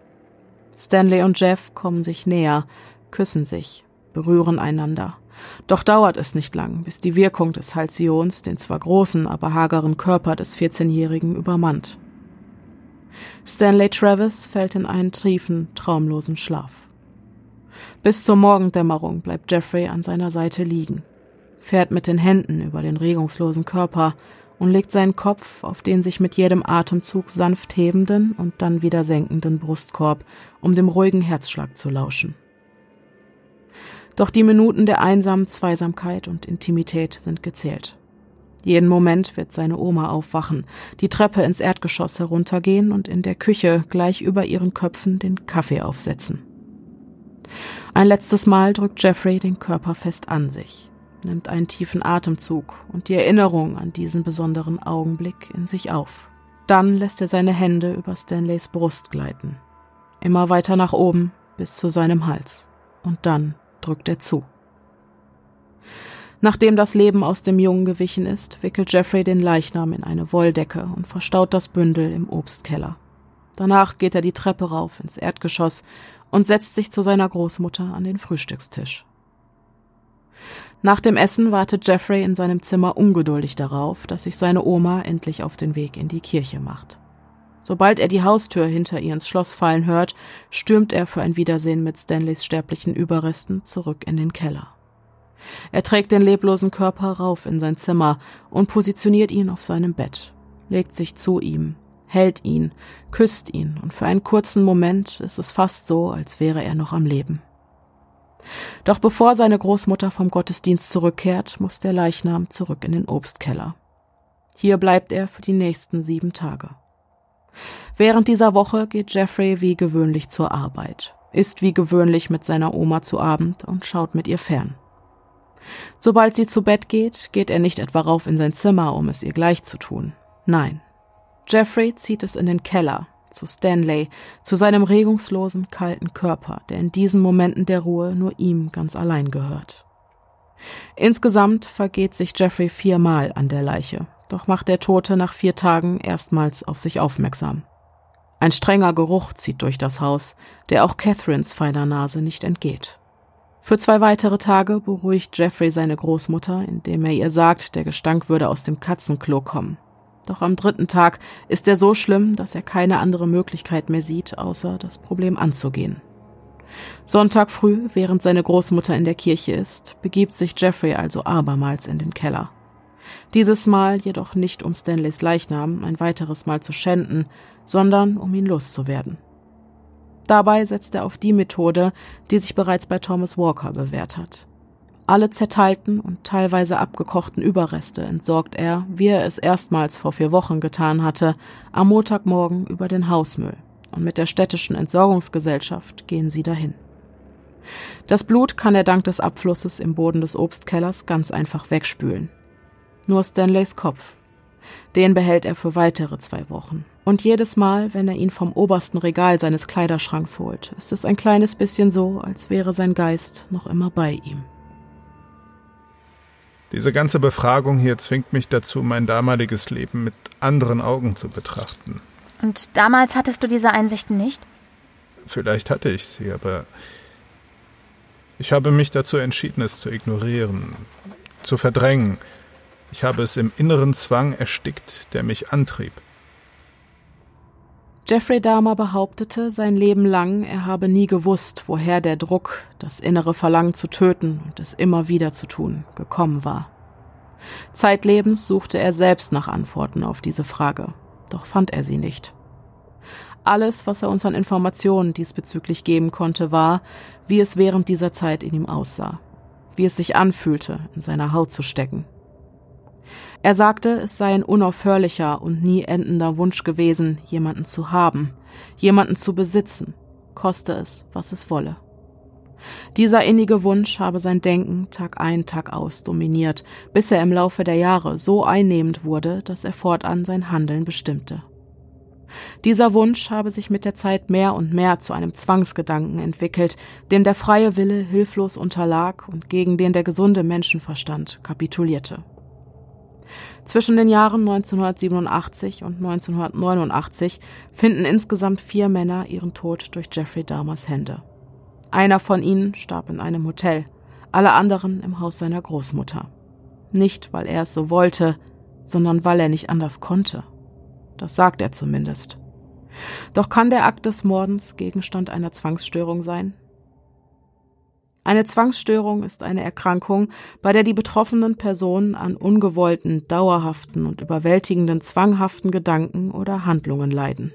Stanley und Jeff kommen sich näher, küssen sich berühren einander. Doch dauert es nicht lang, bis die Wirkung des Halcions den zwar großen, aber hageren Körper des 14-Jährigen übermannt. Stanley Travis fällt in einen triefen, traumlosen Schlaf. Bis zur Morgendämmerung bleibt Jeffrey an seiner Seite liegen, fährt mit den Händen über den regungslosen Körper und legt seinen Kopf auf den sich mit jedem Atemzug sanft hebenden und dann wieder senkenden Brustkorb, um dem ruhigen Herzschlag zu lauschen. Doch die Minuten der einsamen Zweisamkeit und Intimität sind gezählt. Jeden Moment wird seine Oma aufwachen, die Treppe ins Erdgeschoss heruntergehen und in der Küche gleich über ihren Köpfen den Kaffee aufsetzen. Ein letztes Mal drückt Jeffrey den Körper fest an sich nimmt einen tiefen Atemzug und die Erinnerung an diesen besonderen Augenblick in sich auf. Dann lässt er seine Hände über Stanleys Brust gleiten. Immer weiter nach oben bis zu seinem Hals. Und dann drückt er zu. Nachdem das Leben aus dem Jungen gewichen ist, wickelt Jeffrey den Leichnam in eine Wolldecke und verstaut das Bündel im Obstkeller. Danach geht er die Treppe rauf ins Erdgeschoss und setzt sich zu seiner Großmutter an den Frühstückstisch. Nach dem Essen wartet Jeffrey in seinem Zimmer ungeduldig darauf, dass sich seine Oma endlich auf den Weg in die Kirche macht. Sobald er die Haustür hinter ihr ins Schloss fallen hört, stürmt er für ein Wiedersehen mit Stanleys sterblichen Überresten zurück in den Keller. Er trägt den leblosen Körper rauf in sein Zimmer und positioniert ihn auf seinem Bett, legt sich zu ihm, hält ihn, küsst ihn, und für einen kurzen Moment ist es fast so, als wäre er noch am Leben. Doch bevor seine Großmutter vom Gottesdienst zurückkehrt, muss der Leichnam zurück in den Obstkeller. Hier bleibt er für die nächsten sieben Tage. Während dieser Woche geht Jeffrey wie gewöhnlich zur Arbeit, isst wie gewöhnlich mit seiner Oma zu Abend und schaut mit ihr fern. Sobald sie zu Bett geht, geht er nicht etwa rauf in sein Zimmer, um es ihr gleich zu tun. Nein. Jeffrey zieht es in den Keller, zu Stanley, zu seinem regungslosen, kalten Körper, der in diesen Momenten der Ruhe nur ihm ganz allein gehört. Insgesamt vergeht sich Jeffrey viermal an der Leiche, doch macht der Tote nach vier Tagen erstmals auf sich aufmerksam. Ein strenger Geruch zieht durch das Haus, der auch Catherines feiner Nase nicht entgeht. Für zwei weitere Tage beruhigt Jeffrey seine Großmutter, indem er ihr sagt, der Gestank würde aus dem Katzenklo kommen. Doch am dritten Tag ist er so schlimm, dass er keine andere Möglichkeit mehr sieht, außer das Problem anzugehen. Sonntag früh, während seine Großmutter in der Kirche ist, begibt sich Jeffrey also abermals in den Keller. Dieses Mal jedoch nicht um Stanleys Leichnam ein weiteres Mal zu schänden, sondern um ihn loszuwerden. Dabei setzt er auf die Methode, die sich bereits bei Thomas Walker bewährt hat. Alle zerteilten und teilweise abgekochten Überreste entsorgt er, wie er es erstmals vor vier Wochen getan hatte, am Montagmorgen über den Hausmüll. Und mit der städtischen Entsorgungsgesellschaft gehen sie dahin. Das Blut kann er dank des Abflusses im Boden des Obstkellers ganz einfach wegspülen. Nur Stanleys Kopf. Den behält er für weitere zwei Wochen. Und jedes Mal, wenn er ihn vom obersten Regal seines Kleiderschranks holt, ist es ein kleines bisschen so, als wäre sein Geist noch immer bei ihm. Diese ganze Befragung hier zwingt mich dazu, mein damaliges Leben mit anderen Augen zu betrachten. Und damals hattest du diese Einsichten nicht? Vielleicht hatte ich sie, aber ich habe mich dazu entschieden, es zu ignorieren, zu verdrängen. Ich habe es im inneren Zwang erstickt, der mich antrieb. Jeffrey Dahmer behauptete sein Leben lang, er habe nie gewusst, woher der Druck, das innere Verlangen zu töten und es immer wieder zu tun, gekommen war. Zeitlebens suchte er selbst nach Antworten auf diese Frage, doch fand er sie nicht. Alles, was er uns an Informationen diesbezüglich geben konnte, war, wie es während dieser Zeit in ihm aussah, wie es sich anfühlte, in seiner Haut zu stecken. Er sagte, es sei ein unaufhörlicher und nie endender Wunsch gewesen, jemanden zu haben, jemanden zu besitzen, koste es, was es wolle. Dieser innige Wunsch habe sein Denken Tag ein, Tag aus dominiert, bis er im Laufe der Jahre so einnehmend wurde, dass er fortan sein Handeln bestimmte. Dieser Wunsch habe sich mit der Zeit mehr und mehr zu einem Zwangsgedanken entwickelt, dem der freie Wille hilflos unterlag und gegen den der gesunde Menschenverstand kapitulierte. Zwischen den Jahren 1987 und 1989 finden insgesamt vier Männer ihren Tod durch Jeffrey Dahmers Hände. Einer von ihnen starb in einem Hotel, alle anderen im Haus seiner Großmutter. Nicht, weil er es so wollte, sondern weil er nicht anders konnte. Das sagt er zumindest. Doch kann der Akt des Mordens Gegenstand einer Zwangsstörung sein? Eine Zwangsstörung ist eine Erkrankung, bei der die betroffenen Personen an ungewollten, dauerhaften und überwältigenden zwanghaften Gedanken oder Handlungen leiden.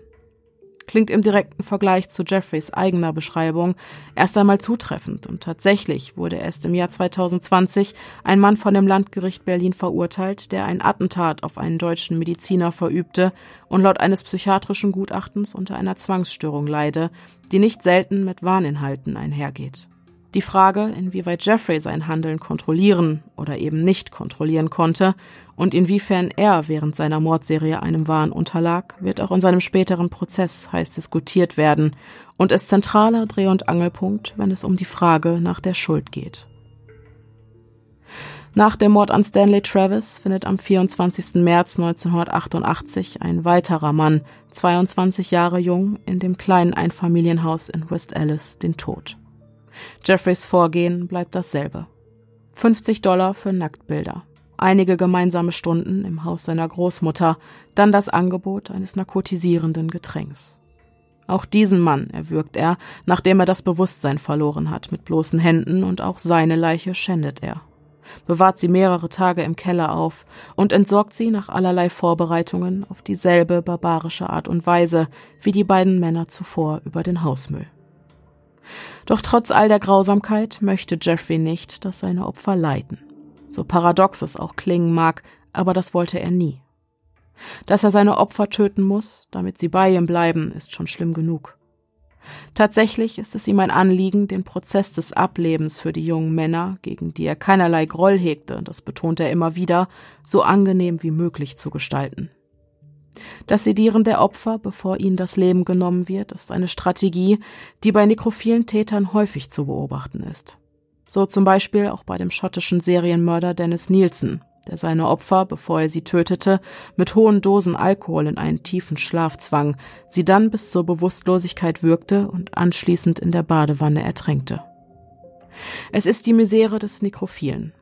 Klingt im direkten Vergleich zu Jeffreys eigener Beschreibung erst einmal zutreffend und tatsächlich wurde erst im Jahr 2020 ein Mann von dem Landgericht Berlin verurteilt, der ein Attentat auf einen deutschen Mediziner verübte und laut eines psychiatrischen Gutachtens unter einer Zwangsstörung leide, die nicht selten mit Wahninhalten einhergeht. Die Frage, inwieweit Jeffrey sein Handeln kontrollieren oder eben nicht kontrollieren konnte und inwiefern er während seiner Mordserie einem Wahn unterlag, wird auch in seinem späteren Prozess heiß diskutiert werden und ist zentraler Dreh- und Angelpunkt, wenn es um die Frage nach der Schuld geht. Nach dem Mord an Stanley Travis findet am 24. März 1988 ein weiterer Mann, 22 Jahre jung, in dem kleinen Einfamilienhaus in West Allis den Tod. Jeffreys Vorgehen bleibt dasselbe. 50 Dollar für Nacktbilder, einige gemeinsame Stunden im Haus seiner Großmutter, dann das Angebot eines narkotisierenden Getränks. Auch diesen Mann erwürgt er, nachdem er das Bewusstsein verloren hat, mit bloßen Händen und auch seine Leiche schändet er. Bewahrt sie mehrere Tage im Keller auf und entsorgt sie nach allerlei Vorbereitungen auf dieselbe barbarische Art und Weise wie die beiden Männer zuvor über den Hausmüll. Doch trotz all der Grausamkeit möchte Jeffrey nicht, dass seine Opfer leiden. So paradox es auch klingen mag, aber das wollte er nie. Dass er seine Opfer töten muss, damit sie bei ihm bleiben, ist schon schlimm genug. Tatsächlich ist es ihm ein Anliegen, den Prozess des Ablebens für die jungen Männer, gegen die er keinerlei Groll hegte, das betont er immer wieder, so angenehm wie möglich zu gestalten. Das Sedieren der Opfer, bevor ihnen das Leben genommen wird, ist eine Strategie, die bei nekrophilen Tätern häufig zu beobachten ist. So zum Beispiel auch bei dem schottischen Serienmörder Dennis Nielsen, der seine Opfer, bevor er sie tötete, mit hohen Dosen Alkohol in einen tiefen Schlaf zwang, sie dann bis zur Bewusstlosigkeit würgte und anschließend in der Badewanne ertränkte. Es ist die Misere des Nekrophilen.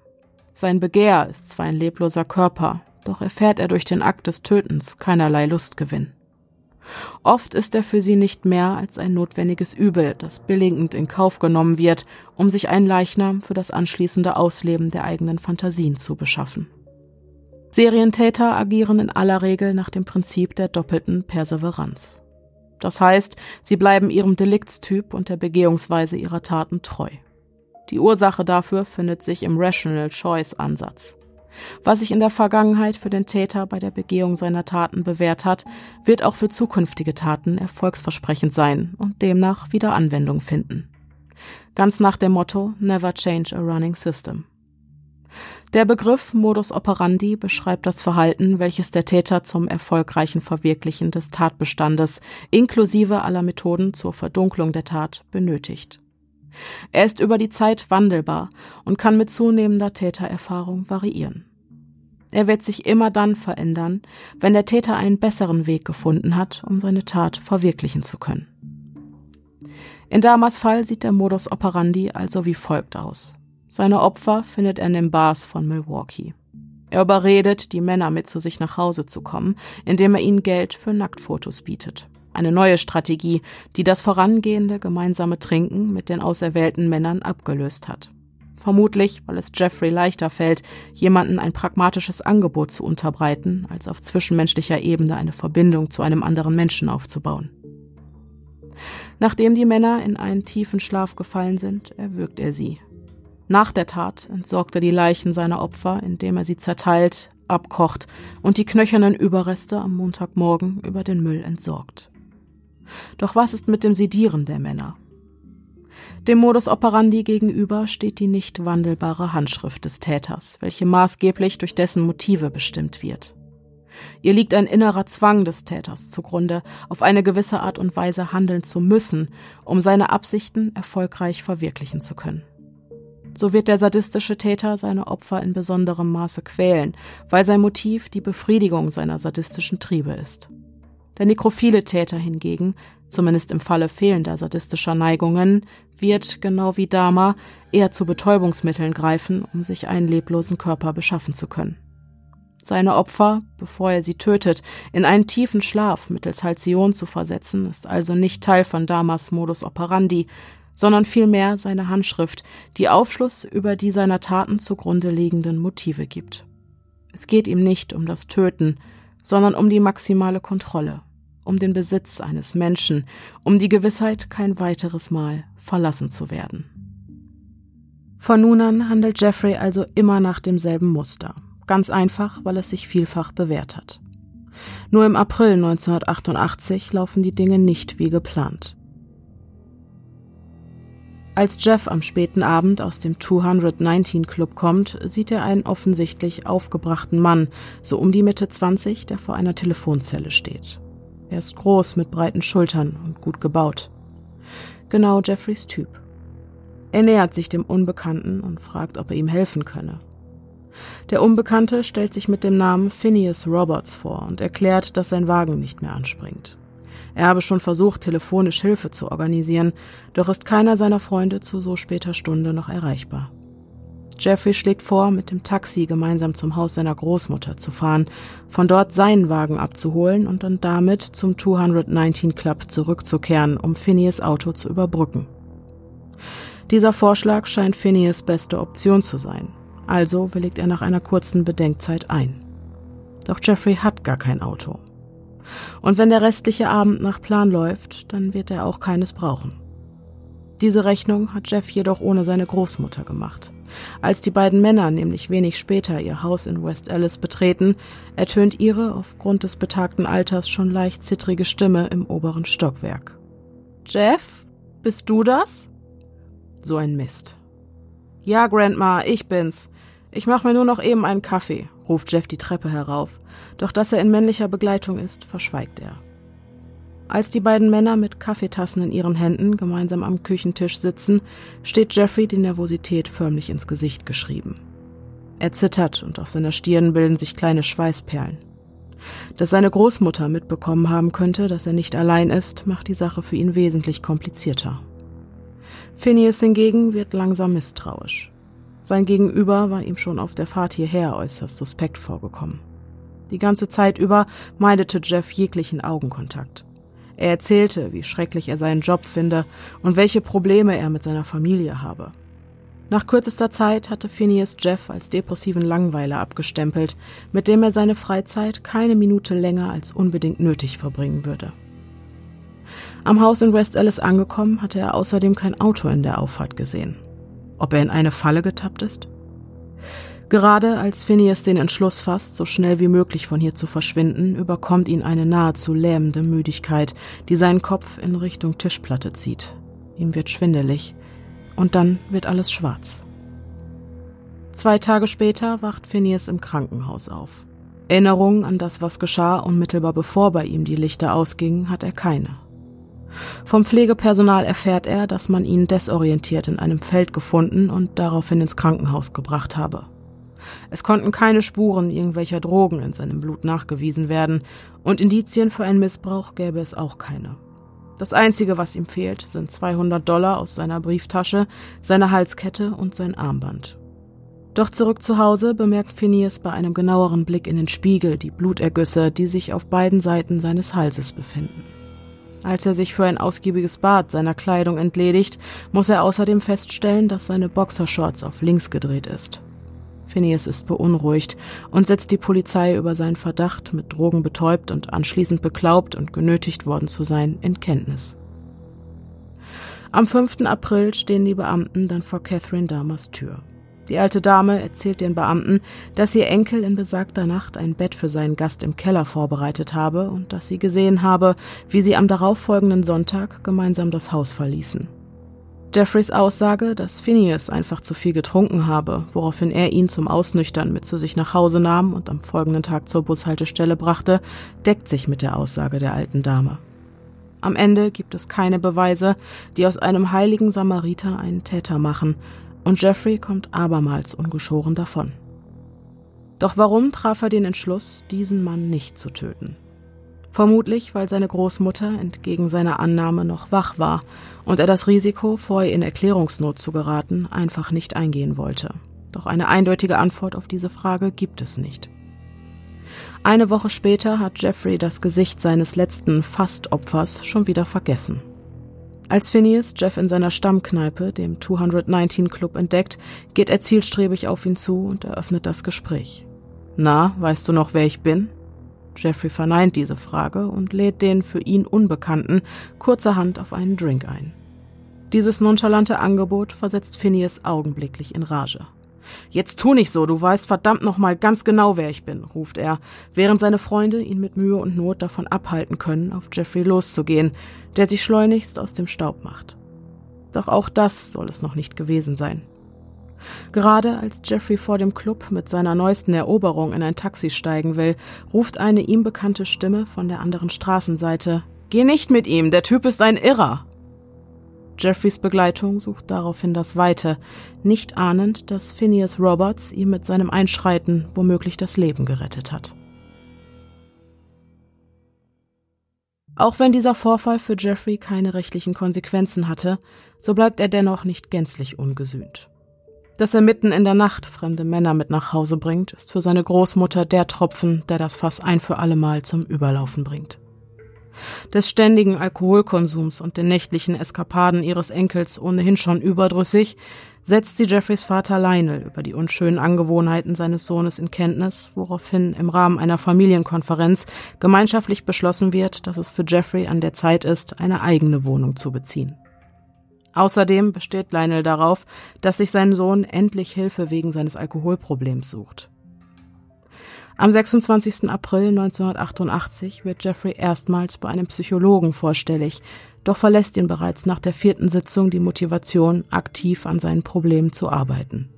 Sein Begehr ist zwar ein lebloser Körper, doch erfährt er durch den Akt des Tötens keinerlei Lustgewinn. Oft ist er für sie nicht mehr als ein notwendiges Übel, das billigend in Kauf genommen wird, um sich einen Leichnam für das anschließende Ausleben der eigenen Fantasien zu beschaffen. Serientäter agieren in aller Regel nach dem Prinzip der doppelten Perseveranz. Das heißt, sie bleiben ihrem Deliktstyp und der Begehungsweise ihrer Taten treu. Die Ursache dafür findet sich im Rational Choice Ansatz. Was sich in der Vergangenheit für den Täter bei der Begehung seiner Taten bewährt hat, wird auch für zukünftige Taten erfolgsversprechend sein und demnach wieder Anwendung finden. Ganz nach dem Motto Never change a running system. Der Begriff Modus operandi beschreibt das Verhalten, welches der Täter zum erfolgreichen Verwirklichen des Tatbestandes inklusive aller Methoden zur Verdunklung der Tat benötigt. Er ist über die Zeit wandelbar und kann mit zunehmender Tätererfahrung variieren. Er wird sich immer dann verändern, wenn der Täter einen besseren Weg gefunden hat, um seine Tat verwirklichen zu können. In Damas Fall sieht der Modus operandi also wie folgt aus. Seine Opfer findet er in den Bars von Milwaukee. Er überredet, die Männer mit zu sich nach Hause zu kommen, indem er ihnen Geld für Nacktfotos bietet. Eine neue Strategie, die das vorangehende gemeinsame Trinken mit den auserwählten Männern abgelöst hat. Vermutlich, weil es Jeffrey leichter fällt, jemanden ein pragmatisches Angebot zu unterbreiten, als auf zwischenmenschlicher Ebene eine Verbindung zu einem anderen Menschen aufzubauen. Nachdem die Männer in einen tiefen Schlaf gefallen sind, erwürgt er sie. Nach der Tat entsorgt er die Leichen seiner Opfer, indem er sie zerteilt, abkocht und die knöchernen Überreste am Montagmorgen über den Müll entsorgt. Doch was ist mit dem Sedieren der Männer? Dem Modus operandi gegenüber steht die nicht wandelbare Handschrift des Täters, welche maßgeblich durch dessen Motive bestimmt wird. Ihr liegt ein innerer Zwang des Täters zugrunde, auf eine gewisse Art und Weise handeln zu müssen, um seine Absichten erfolgreich verwirklichen zu können. So wird der sadistische Täter seine Opfer in besonderem Maße quälen, weil sein Motiv die Befriedigung seiner sadistischen Triebe ist. Der nekrophile Täter hingegen, zumindest im Falle fehlender sadistischer Neigungen, wird, genau wie Dama, eher zu Betäubungsmitteln greifen, um sich einen leblosen Körper beschaffen zu können. Seine Opfer, bevor er sie tötet, in einen tiefen Schlaf mittels Halcyon zu versetzen, ist also nicht Teil von Damas Modus operandi, sondern vielmehr seine Handschrift, die Aufschluss über die seiner Taten zugrunde liegenden Motive gibt. Es geht ihm nicht um das Töten, sondern um die maximale Kontrolle, um den Besitz eines Menschen, um die Gewissheit, kein weiteres Mal verlassen zu werden. Von nun an handelt Jeffrey also immer nach demselben Muster, ganz einfach, weil es sich vielfach bewährt hat. Nur im April 1988 laufen die Dinge nicht wie geplant. Als Jeff am späten Abend aus dem 219 Club kommt, sieht er einen offensichtlich aufgebrachten Mann, so um die Mitte 20, der vor einer Telefonzelle steht. Er ist groß mit breiten Schultern und gut gebaut. Genau Jeffreys Typ. Er nähert sich dem Unbekannten und fragt, ob er ihm helfen könne. Der Unbekannte stellt sich mit dem Namen Phineas Roberts vor und erklärt, dass sein Wagen nicht mehr anspringt. Er habe schon versucht, telefonisch Hilfe zu organisieren, doch ist keiner seiner Freunde zu so später Stunde noch erreichbar. Jeffrey schlägt vor, mit dem Taxi gemeinsam zum Haus seiner Großmutter zu fahren, von dort seinen Wagen abzuholen und dann damit zum 219 Club zurückzukehren, um Phineas Auto zu überbrücken. Dieser Vorschlag scheint Phineas beste Option zu sein, also willigt er nach einer kurzen Bedenkzeit ein. Doch Jeffrey hat gar kein Auto. Und wenn der restliche Abend nach Plan läuft, dann wird er auch keines brauchen. Diese Rechnung hat Jeff jedoch ohne seine Großmutter gemacht. Als die beiden Männer nämlich wenig später ihr Haus in West Alice betreten, ertönt ihre aufgrund des betagten Alters schon leicht zittrige Stimme im oberen Stockwerk. Jeff, bist du das? So ein Mist. Ja, Grandma, ich bin's. Ich mach mir nur noch eben einen Kaffee, ruft Jeff die Treppe herauf, doch dass er in männlicher Begleitung ist, verschweigt er. Als die beiden Männer mit Kaffeetassen in ihren Händen gemeinsam am Küchentisch sitzen, steht Jeffrey die Nervosität förmlich ins Gesicht geschrieben. Er zittert und auf seiner Stirn bilden sich kleine Schweißperlen. Dass seine Großmutter mitbekommen haben könnte, dass er nicht allein ist, macht die Sache für ihn wesentlich komplizierter. Phineas hingegen wird langsam misstrauisch. Sein Gegenüber war ihm schon auf der Fahrt hierher äußerst suspekt vorgekommen. Die ganze Zeit über meidete Jeff jeglichen Augenkontakt. Er erzählte, wie schrecklich er seinen Job finde und welche Probleme er mit seiner Familie habe. Nach kürzester Zeit hatte Phineas Jeff als depressiven Langweiler abgestempelt, mit dem er seine Freizeit keine Minute länger als unbedingt nötig verbringen würde. Am Haus in West Alice angekommen, hatte er außerdem kein Auto in der Auffahrt gesehen. Ob er in eine Falle getappt ist? Gerade als Phineas den Entschluss fasst, so schnell wie möglich von hier zu verschwinden, überkommt ihn eine nahezu lähmende Müdigkeit, die seinen Kopf in Richtung Tischplatte zieht. Ihm wird schwindelig. Und dann wird alles schwarz. Zwei Tage später wacht Phineas im Krankenhaus auf. Erinnerungen an das, was geschah, unmittelbar bevor bei ihm die Lichter ausgingen, hat er keine. Vom Pflegepersonal erfährt er, dass man ihn desorientiert in einem Feld gefunden und daraufhin ins Krankenhaus gebracht habe. Es konnten keine Spuren irgendwelcher Drogen in seinem Blut nachgewiesen werden, und Indizien für einen Missbrauch gäbe es auch keine. Das Einzige, was ihm fehlt, sind 200 Dollar aus seiner Brieftasche, seine Halskette und sein Armband. Doch zurück zu Hause bemerkt Phineas bei einem genaueren Blick in den Spiegel die Blutergüsse, die sich auf beiden Seiten seines Halses befinden. Als er sich für ein ausgiebiges Bad seiner Kleidung entledigt, muss er außerdem feststellen, dass seine Boxershorts auf links gedreht ist. Phineas ist beunruhigt und setzt die Polizei über seinen Verdacht, mit Drogen betäubt und anschließend beklaubt und genötigt worden zu sein, in Kenntnis. Am 5. April stehen die Beamten dann vor Catherine Dahmers Tür. Die alte Dame erzählt den Beamten, dass ihr Enkel in besagter Nacht ein Bett für seinen Gast im Keller vorbereitet habe und dass sie gesehen habe, wie sie am darauffolgenden Sonntag gemeinsam das Haus verließen. Jeffreys Aussage, dass Phineas einfach zu viel getrunken habe, woraufhin er ihn zum Ausnüchtern mit zu sich nach Hause nahm und am folgenden Tag zur Bushaltestelle brachte, deckt sich mit der Aussage der alten Dame. Am Ende gibt es keine Beweise, die aus einem heiligen Samariter einen Täter machen, und Jeffrey kommt abermals ungeschoren davon. Doch warum traf er den Entschluss, diesen Mann nicht zu töten? Vermutlich, weil seine Großmutter entgegen seiner Annahme noch wach war und er das Risiko, ihr in Erklärungsnot zu geraten, einfach nicht eingehen wollte. Doch eine eindeutige Antwort auf diese Frage gibt es nicht. Eine Woche später hat Jeffrey das Gesicht seines letzten Fastopfers schon wieder vergessen. Als Phineas Jeff in seiner Stammkneipe, dem 219 Club, entdeckt, geht er zielstrebig auf ihn zu und eröffnet das Gespräch. Na, weißt du noch, wer ich bin? Jeffrey verneint diese Frage und lädt den für ihn Unbekannten kurzerhand auf einen Drink ein. Dieses nonchalante Angebot versetzt Phineas augenblicklich in Rage. Jetzt tu nicht so, du weißt verdammt noch mal ganz genau, wer ich bin, ruft er, während seine Freunde ihn mit Mühe und Not davon abhalten können, auf Jeffrey loszugehen, der sich schleunigst aus dem Staub macht. Doch auch das soll es noch nicht gewesen sein. Gerade als Jeffrey vor dem Club mit seiner neuesten Eroberung in ein Taxi steigen will, ruft eine ihm bekannte Stimme von der anderen Straßenseite Geh nicht mit ihm, der Typ ist ein Irrer. Jeffreys Begleitung sucht daraufhin das Weite, nicht ahnend, dass Phineas Roberts ihm mit seinem Einschreiten womöglich das Leben gerettet hat. Auch wenn dieser Vorfall für Jeffrey keine rechtlichen Konsequenzen hatte, so bleibt er dennoch nicht gänzlich ungesühnt. Dass er mitten in der Nacht fremde Männer mit nach Hause bringt, ist für seine Großmutter der Tropfen, der das Fass ein für allemal zum Überlaufen bringt. Des ständigen Alkoholkonsums und den nächtlichen Eskapaden ihres Enkels ohnehin schon überdrüssig, setzt sie Jeffreys Vater Lionel über die unschönen Angewohnheiten seines Sohnes in Kenntnis, woraufhin im Rahmen einer Familienkonferenz gemeinschaftlich beschlossen wird, dass es für Jeffrey an der Zeit ist, eine eigene Wohnung zu beziehen. Außerdem besteht Lionel darauf, dass sich sein Sohn endlich Hilfe wegen seines Alkoholproblems sucht. Am 26. April 1988 wird Jeffrey erstmals bei einem Psychologen vorstellig, doch verlässt ihn bereits nach der vierten Sitzung die Motivation, aktiv an seinen Problemen zu arbeiten.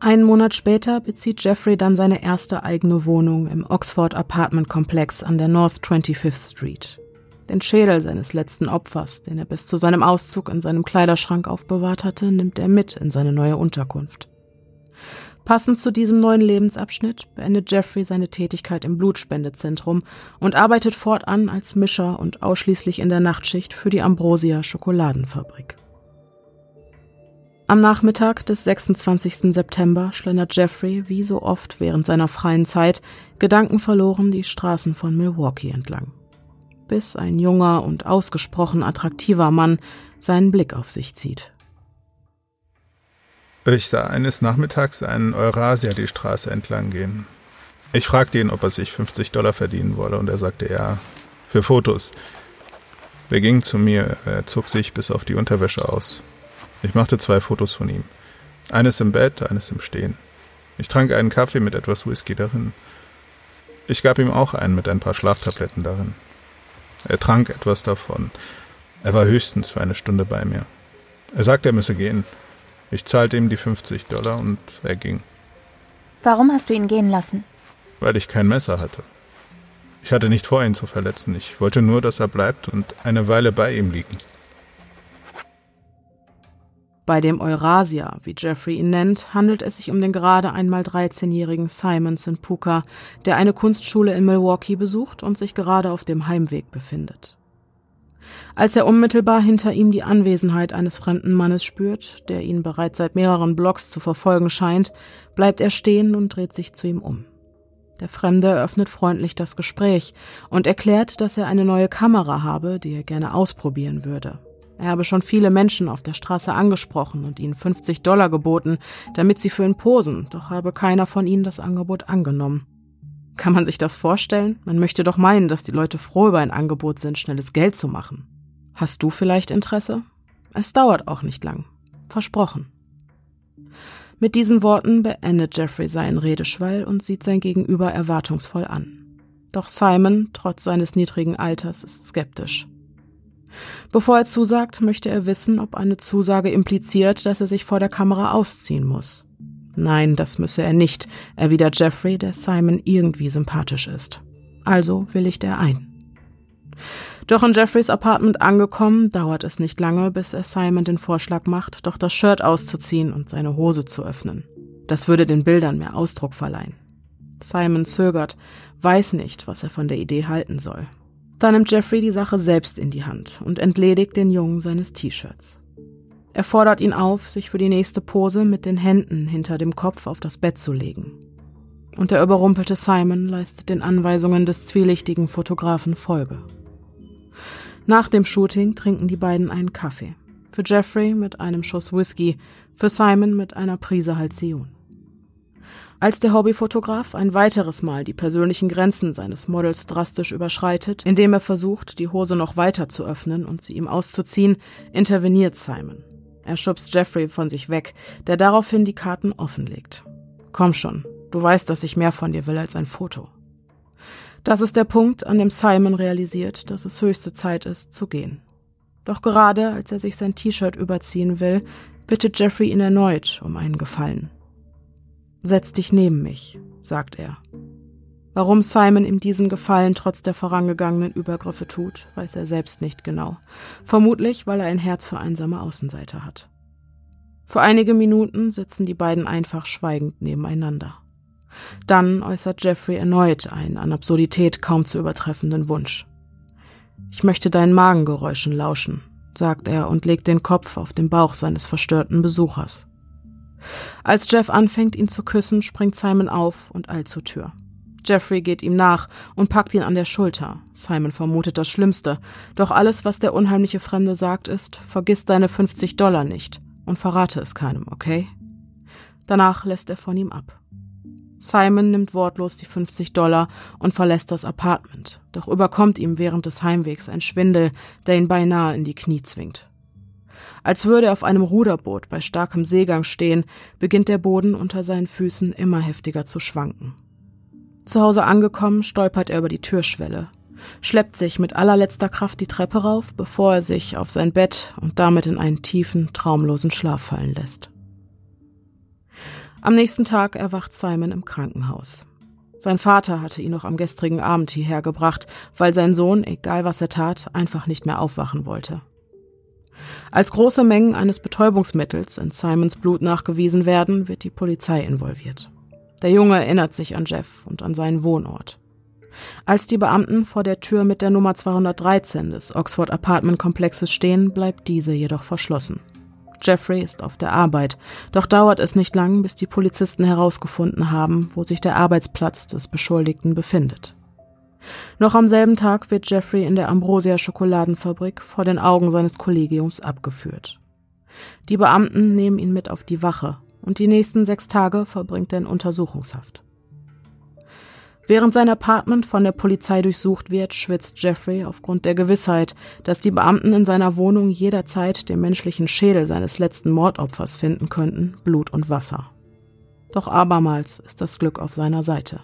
Einen Monat später bezieht Jeffrey dann seine erste eigene Wohnung im Oxford Apartment Komplex an der North 25th Street. Den Schädel seines letzten Opfers, den er bis zu seinem Auszug in seinem Kleiderschrank aufbewahrt hatte, nimmt er mit in seine neue Unterkunft. Passend zu diesem neuen Lebensabschnitt beendet Jeffrey seine Tätigkeit im Blutspendezentrum und arbeitet fortan als Mischer und ausschließlich in der Nachtschicht für die Ambrosia Schokoladenfabrik. Am Nachmittag des 26. September schlendert Jeffrey, wie so oft während seiner freien Zeit, gedankenverloren die Straßen von Milwaukee entlang bis ein junger und ausgesprochen attraktiver Mann seinen Blick auf sich zieht. Ich sah eines Nachmittags einen Eurasier die Straße entlang gehen. Ich fragte ihn, ob er sich 50 Dollar verdienen wolle, und er sagte ja, für Fotos. Wir gingen zu mir, er zog sich bis auf die Unterwäsche aus. Ich machte zwei Fotos von ihm. Eines im Bett, eines im Stehen. Ich trank einen Kaffee mit etwas Whisky darin. Ich gab ihm auch einen mit ein paar Schlaftabletten darin. Er trank etwas davon. Er war höchstens für eine Stunde bei mir. Er sagte, er müsse gehen. Ich zahlte ihm die 50 Dollar und er ging. Warum hast du ihn gehen lassen? Weil ich kein Messer hatte. Ich hatte nicht vor, ihn zu verletzen. Ich wollte nur, dass er bleibt und eine Weile bei ihm liegen. Bei dem Eurasia, wie Jeffrey ihn nennt, handelt es sich um den gerade einmal 13-jährigen Simon Puka, der eine Kunstschule in Milwaukee besucht und sich gerade auf dem Heimweg befindet. Als er unmittelbar hinter ihm die Anwesenheit eines fremden Mannes spürt, der ihn bereits seit mehreren Blocks zu verfolgen scheint, bleibt er stehen und dreht sich zu ihm um. Der Fremde eröffnet freundlich das Gespräch und erklärt, dass er eine neue Kamera habe, die er gerne ausprobieren würde. Er habe schon viele Menschen auf der Straße angesprochen und ihnen 50 Dollar geboten, damit sie für ihn posen, doch habe keiner von ihnen das Angebot angenommen. Kann man sich das vorstellen? Man möchte doch meinen, dass die Leute froh über ein Angebot sind, schnelles Geld zu machen. Hast du vielleicht Interesse? Es dauert auch nicht lang. Versprochen. Mit diesen Worten beendet Jeffrey seinen Redeschwall und sieht sein Gegenüber erwartungsvoll an. Doch Simon, trotz seines niedrigen Alters, ist skeptisch. Bevor er zusagt, möchte er wissen, ob eine Zusage impliziert, dass er sich vor der Kamera ausziehen muss. Nein, das müsse er nicht, erwidert Jeffrey, der Simon irgendwie sympathisch ist. Also willigt er ein. Doch in Jeffreys Apartment angekommen, dauert es nicht lange, bis er Simon den Vorschlag macht, doch das Shirt auszuziehen und seine Hose zu öffnen. Das würde den Bildern mehr Ausdruck verleihen. Simon zögert, weiß nicht, was er von der Idee halten soll. Da nimmt Jeffrey die Sache selbst in die Hand und entledigt den Jungen seines T-Shirts. Er fordert ihn auf, sich für die nächste Pose mit den Händen hinter dem Kopf auf das Bett zu legen. Und der überrumpelte Simon leistet den Anweisungen des zwielichtigen Fotografen Folge. Nach dem Shooting trinken die beiden einen Kaffee. Für Jeffrey mit einem Schuss Whisky, für Simon mit einer Prise Halcyon. Als der Hobbyfotograf ein weiteres Mal die persönlichen Grenzen seines Models drastisch überschreitet, indem er versucht, die Hose noch weiter zu öffnen und sie ihm auszuziehen, interveniert Simon. Er schubst Jeffrey von sich weg, der daraufhin die Karten offenlegt. Komm schon, du weißt, dass ich mehr von dir will als ein Foto. Das ist der Punkt, an dem Simon realisiert, dass es höchste Zeit ist, zu gehen. Doch gerade als er sich sein T-Shirt überziehen will, bittet Jeffrey ihn erneut um einen Gefallen. Setz dich neben mich, sagt er. Warum Simon ihm diesen Gefallen trotz der vorangegangenen Übergriffe tut, weiß er selbst nicht genau. Vermutlich, weil er ein Herz für einsame Außenseiter hat. Für einige Minuten sitzen die beiden einfach schweigend nebeneinander. Dann äußert Jeffrey erneut einen an Absurdität kaum zu übertreffenden Wunsch. Ich möchte deinen Magengeräuschen lauschen, sagt er und legt den Kopf auf den Bauch seines verstörten Besuchers. Als Jeff anfängt, ihn zu küssen, springt Simon auf und eilt zur Tür. Jeffrey geht ihm nach und packt ihn an der Schulter. Simon vermutet das Schlimmste. Doch alles, was der unheimliche Fremde sagt, ist, vergiss deine 50 Dollar nicht und verrate es keinem, okay? Danach lässt er von ihm ab. Simon nimmt wortlos die 50 Dollar und verlässt das Apartment. Doch überkommt ihm während des Heimwegs ein Schwindel, der ihn beinahe in die Knie zwingt. Als würde er auf einem Ruderboot bei starkem Seegang stehen, beginnt der Boden unter seinen Füßen immer heftiger zu schwanken. Zu Hause angekommen, stolpert er über die Türschwelle, schleppt sich mit allerletzter Kraft die Treppe rauf, bevor er sich auf sein Bett und damit in einen tiefen, traumlosen Schlaf fallen lässt. Am nächsten Tag erwacht Simon im Krankenhaus. Sein Vater hatte ihn noch am gestrigen Abend hierher gebracht, weil sein Sohn, egal was er tat, einfach nicht mehr aufwachen wollte. Als große Mengen eines Betäubungsmittels in Simons Blut nachgewiesen werden, wird die Polizei involviert. Der Junge erinnert sich an Jeff und an seinen Wohnort. Als die Beamten vor der Tür mit der Nummer 213 des Oxford Apartment Komplexes stehen, bleibt diese jedoch verschlossen. Jeffrey ist auf der Arbeit, doch dauert es nicht lang, bis die Polizisten herausgefunden haben, wo sich der Arbeitsplatz des Beschuldigten befindet. Noch am selben Tag wird Jeffrey in der Ambrosia Schokoladenfabrik vor den Augen seines Kollegiums abgeführt. Die Beamten nehmen ihn mit auf die Wache und die nächsten sechs Tage verbringt er in Untersuchungshaft. Während sein Apartment von der Polizei durchsucht wird, schwitzt Jeffrey aufgrund der Gewissheit, dass die Beamten in seiner Wohnung jederzeit den menschlichen Schädel seines letzten Mordopfers finden könnten, Blut und Wasser. Doch abermals ist das Glück auf seiner Seite.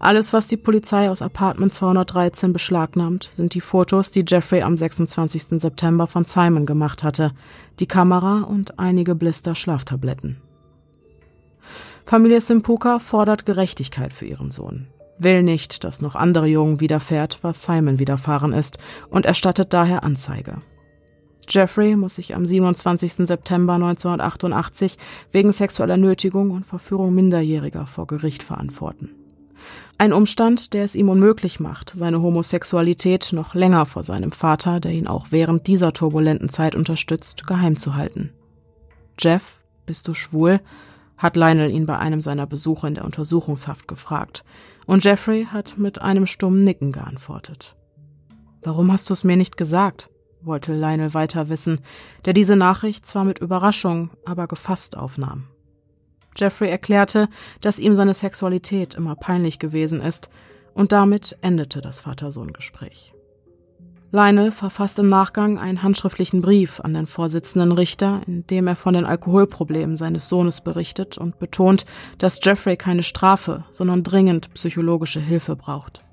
Alles, was die Polizei aus Apartment 213 beschlagnahmt, sind die Fotos, die Jeffrey am 26. September von Simon gemacht hatte, die Kamera und einige Blister Schlaftabletten. Familie Simpuka fordert Gerechtigkeit für ihren Sohn, will nicht, dass noch andere Jungen widerfährt, was Simon widerfahren ist, und erstattet daher Anzeige. Jeffrey muss sich am 27. September 1988 wegen sexueller Nötigung und Verführung Minderjähriger vor Gericht verantworten. Ein Umstand, der es ihm unmöglich macht, seine Homosexualität noch länger vor seinem Vater, der ihn auch während dieser turbulenten Zeit unterstützt, geheim zu halten. Jeff, bist du schwul? hat Lionel ihn bei einem seiner Besuche in der Untersuchungshaft gefragt, und Jeffrey hat mit einem stummen Nicken geantwortet. Warum hast du es mir nicht gesagt? wollte Lionel weiter wissen, der diese Nachricht zwar mit Überraschung, aber gefasst aufnahm. Jeffrey erklärte, dass ihm seine Sexualität immer peinlich gewesen ist, und damit endete das Vater-Sohn-Gespräch. Lionel verfasst im Nachgang einen handschriftlichen Brief an den Vorsitzenden Richter, in dem er von den Alkoholproblemen seines Sohnes berichtet und betont, dass Jeffrey keine Strafe, sondern dringend psychologische Hilfe braucht.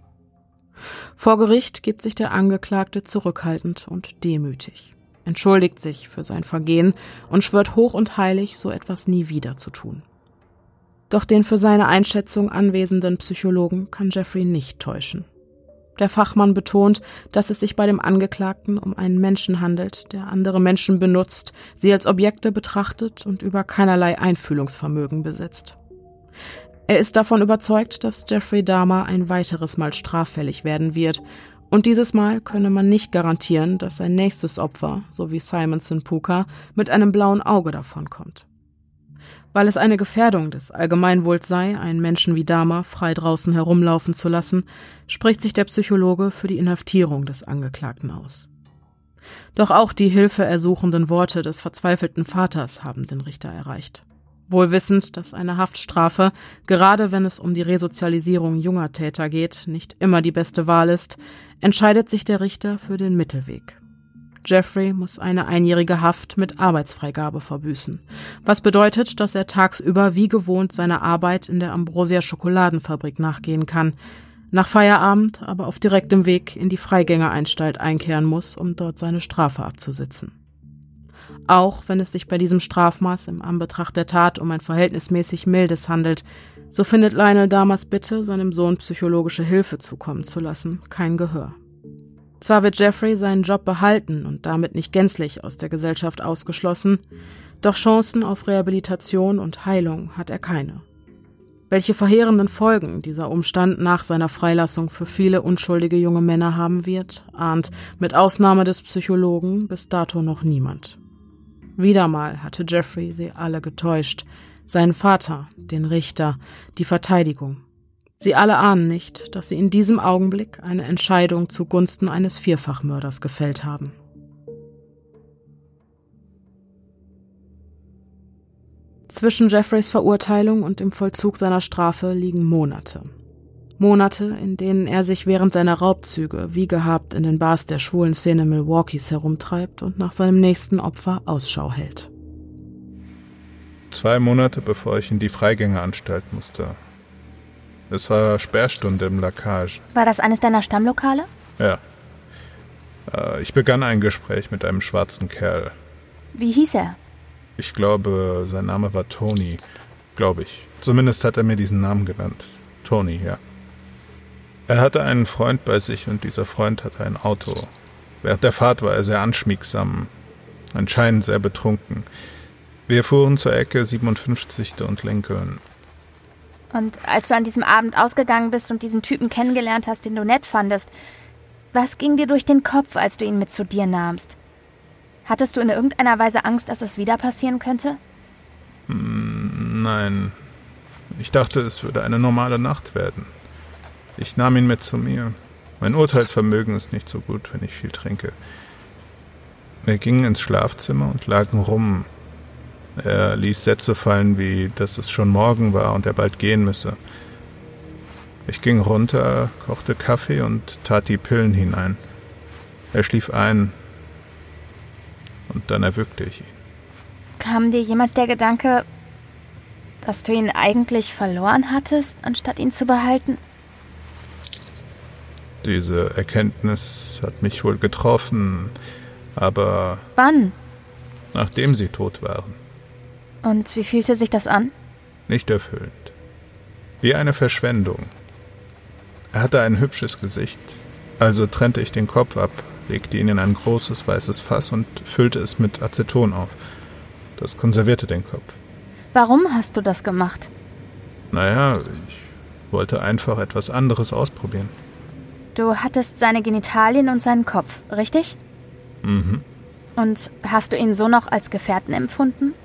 Vor Gericht gibt sich der Angeklagte zurückhaltend und demütig, entschuldigt sich für sein Vergehen und schwört hoch und heilig, so etwas nie wieder zu tun. Doch den für seine Einschätzung anwesenden Psychologen kann Jeffrey nicht täuschen. Der Fachmann betont, dass es sich bei dem Angeklagten um einen Menschen handelt, der andere Menschen benutzt, sie als Objekte betrachtet und über keinerlei Einfühlungsvermögen besitzt. Er ist davon überzeugt, dass Jeffrey Dahmer ein weiteres Mal straffällig werden wird, und dieses Mal könne man nicht garantieren, dass sein nächstes Opfer, so wie Simonson Puka, mit einem blauen Auge davonkommt. Weil es eine Gefährdung des Allgemeinwohls sei, einen Menschen wie Dama frei draußen herumlaufen zu lassen, spricht sich der Psychologe für die Inhaftierung des Angeklagten aus. Doch auch die hilfeersuchenden Worte des verzweifelten Vaters haben den Richter erreicht. Wohl wissend, dass eine Haftstrafe, gerade wenn es um die Resozialisierung junger Täter geht, nicht immer die beste Wahl ist, entscheidet sich der Richter für den Mittelweg. Jeffrey muss eine einjährige Haft mit Arbeitsfreigabe verbüßen, was bedeutet, dass er tagsüber wie gewohnt seiner Arbeit in der Ambrosia Schokoladenfabrik nachgehen kann, nach Feierabend aber auf direktem Weg in die Freigängeranstalt einkehren muss, um dort seine Strafe abzusitzen. Auch wenn es sich bei diesem Strafmaß im Anbetracht der Tat um ein verhältnismäßig mildes handelt, so findet Lionel Damas Bitte, seinem Sohn psychologische Hilfe zukommen zu lassen, kein Gehör. Zwar wird Jeffrey seinen Job behalten und damit nicht gänzlich aus der Gesellschaft ausgeschlossen, doch Chancen auf Rehabilitation und Heilung hat er keine. Welche verheerenden Folgen dieser Umstand nach seiner Freilassung für viele unschuldige junge Männer haben wird, ahnt mit Ausnahme des Psychologen bis dato noch niemand. Wieder mal hatte Jeffrey sie alle getäuscht. Seinen Vater, den Richter, die Verteidigung. Sie alle ahnen nicht, dass sie in diesem Augenblick eine Entscheidung zugunsten eines Vierfachmörders gefällt haben. Zwischen Jeffreys Verurteilung und dem Vollzug seiner Strafe liegen Monate. Monate, in denen er sich während seiner Raubzüge wie gehabt in den Bars der schwulen Szene Milwaukees herumtreibt und nach seinem nächsten Opfer Ausschau hält. Zwei Monate bevor ich in die Freigängeranstalt musste. Es war Sperrstunde im Lacage. War das eines deiner Stammlokale? Ja. Äh, ich begann ein Gespräch mit einem schwarzen Kerl. Wie hieß er? Ich glaube, sein Name war Tony. Glaube ich. Zumindest hat er mir diesen Namen genannt. Tony, ja. Er hatte einen Freund bei sich und dieser Freund hatte ein Auto. Während der Fahrt war er sehr anschmiegsam, anscheinend sehr betrunken. Wir fuhren zur Ecke 57. und Lincoln. Und als du an diesem Abend ausgegangen bist und diesen Typen kennengelernt hast, den du nett fandest, was ging dir durch den Kopf, als du ihn mit zu dir nahmst? Hattest du in irgendeiner Weise Angst, dass es wieder passieren könnte? Hm, nein. Ich dachte, es würde eine normale Nacht werden. Ich nahm ihn mit zu mir. Mein Urteilsvermögen ist nicht so gut, wenn ich viel trinke. Wir gingen ins Schlafzimmer und lagen rum. Er ließ Sätze fallen wie, dass es schon morgen war und er bald gehen müsse. Ich ging runter, kochte Kaffee und tat die Pillen hinein. Er schlief ein und dann erwürgte ich ihn. Kam dir jemals der Gedanke, dass du ihn eigentlich verloren hattest, anstatt ihn zu behalten? Diese Erkenntnis hat mich wohl getroffen, aber. Wann? Nachdem sie tot waren. Und wie fühlte sich das an? Nicht erfüllend. Wie eine Verschwendung. Er hatte ein hübsches Gesicht, also trennte ich den Kopf ab, legte ihn in ein großes weißes Fass und füllte es mit Aceton auf. Das konservierte den Kopf. Warum hast du das gemacht? Naja, ich wollte einfach etwas anderes ausprobieren. Du hattest seine Genitalien und seinen Kopf, richtig? Mhm. Und hast du ihn so noch als Gefährten empfunden?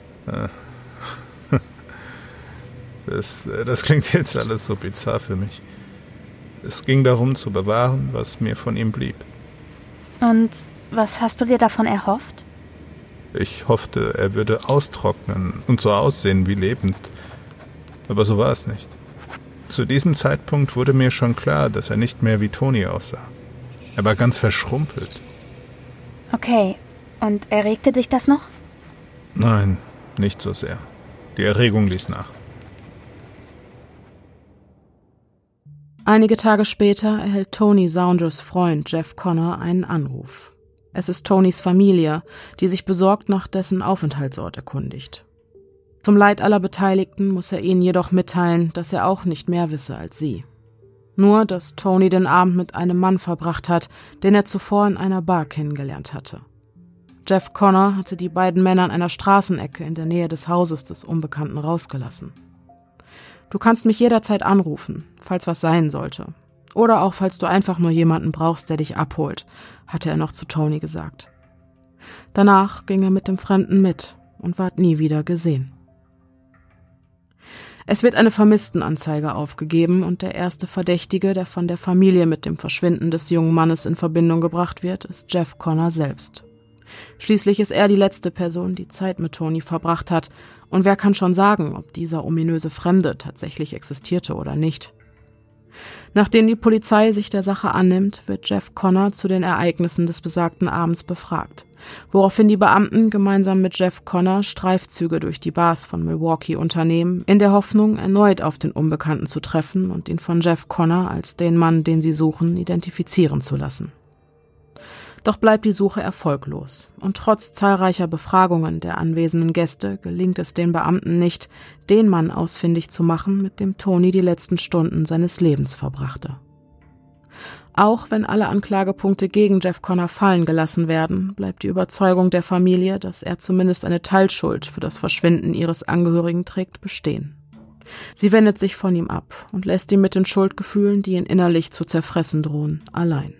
Das, das klingt [LAUGHS] jetzt alles so bizarr für mich. Es ging darum zu bewahren, was mir von ihm blieb. Und was hast du dir davon erhofft? Ich hoffte, er würde austrocknen und so aussehen wie lebend. Aber so war es nicht. Zu diesem Zeitpunkt wurde mir schon klar, dass er nicht mehr wie Toni aussah. Er war ganz verschrumpelt. Okay, und erregte dich das noch? Nein, nicht so sehr. Die Erregung ließ nach. Einige Tage später erhält Tony Saunders Freund Jeff Connor einen Anruf. Es ist Tonys Familie, die sich besorgt nach dessen Aufenthaltsort erkundigt. Zum Leid aller Beteiligten muss er ihnen jedoch mitteilen, dass er auch nicht mehr wisse als sie. Nur, dass Tony den Abend mit einem Mann verbracht hat, den er zuvor in einer Bar kennengelernt hatte. Jeff Connor hatte die beiden Männer an einer Straßenecke in der Nähe des Hauses des Unbekannten rausgelassen. Du kannst mich jederzeit anrufen, falls was sein sollte. Oder auch falls du einfach nur jemanden brauchst, der dich abholt, hatte er noch zu Tony gesagt. Danach ging er mit dem Fremden mit und ward nie wieder gesehen. Es wird eine Vermisstenanzeige aufgegeben und der erste Verdächtige, der von der Familie mit dem Verschwinden des jungen Mannes in Verbindung gebracht wird, ist Jeff Connor selbst. Schließlich ist er die letzte Person, die Zeit mit Tony verbracht hat, und wer kann schon sagen, ob dieser ominöse Fremde tatsächlich existierte oder nicht. Nachdem die Polizei sich der Sache annimmt, wird Jeff Connor zu den Ereignissen des besagten Abends befragt, woraufhin die Beamten gemeinsam mit Jeff Connor Streifzüge durch die Bars von Milwaukee unternehmen, in der Hoffnung, erneut auf den Unbekannten zu treffen und ihn von Jeff Connor als den Mann, den sie suchen, identifizieren zu lassen. Doch bleibt die Suche erfolglos, und trotz zahlreicher Befragungen der anwesenden Gäste gelingt es den Beamten nicht, den Mann ausfindig zu machen, mit dem Tony die letzten Stunden seines Lebens verbrachte. Auch wenn alle Anklagepunkte gegen Jeff Connor fallen gelassen werden, bleibt die Überzeugung der Familie, dass er zumindest eine Teilschuld für das Verschwinden ihres Angehörigen trägt, bestehen. Sie wendet sich von ihm ab und lässt ihn mit den Schuldgefühlen, die ihn innerlich zu zerfressen drohen, allein.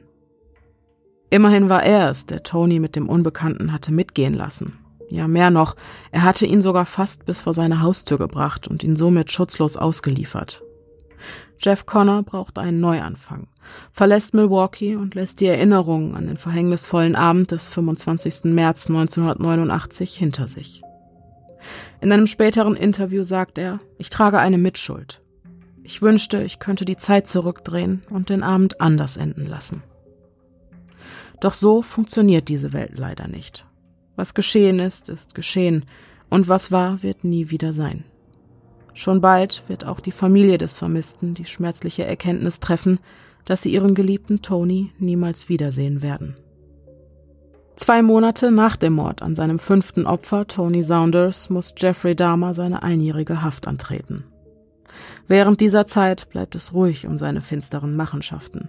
Immerhin war er es, der Tony mit dem Unbekannten hatte mitgehen lassen. Ja, mehr noch, er hatte ihn sogar fast bis vor seine Haustür gebracht und ihn somit schutzlos ausgeliefert. Jeff Connor braucht einen Neuanfang, verlässt Milwaukee und lässt die Erinnerungen an den verhängnisvollen Abend des 25. März 1989 hinter sich. In einem späteren Interview sagt er, ich trage eine Mitschuld. Ich wünschte, ich könnte die Zeit zurückdrehen und den Abend anders enden lassen. Doch so funktioniert diese Welt leider nicht. Was geschehen ist, ist geschehen, und was war, wird nie wieder sein. Schon bald wird auch die Familie des Vermissten die schmerzliche Erkenntnis treffen, dass sie ihren geliebten Tony niemals wiedersehen werden. Zwei Monate nach dem Mord an seinem fünften Opfer, Tony Saunders, muss Jeffrey Dahmer seine einjährige Haft antreten. Während dieser Zeit bleibt es ruhig um seine finsteren Machenschaften.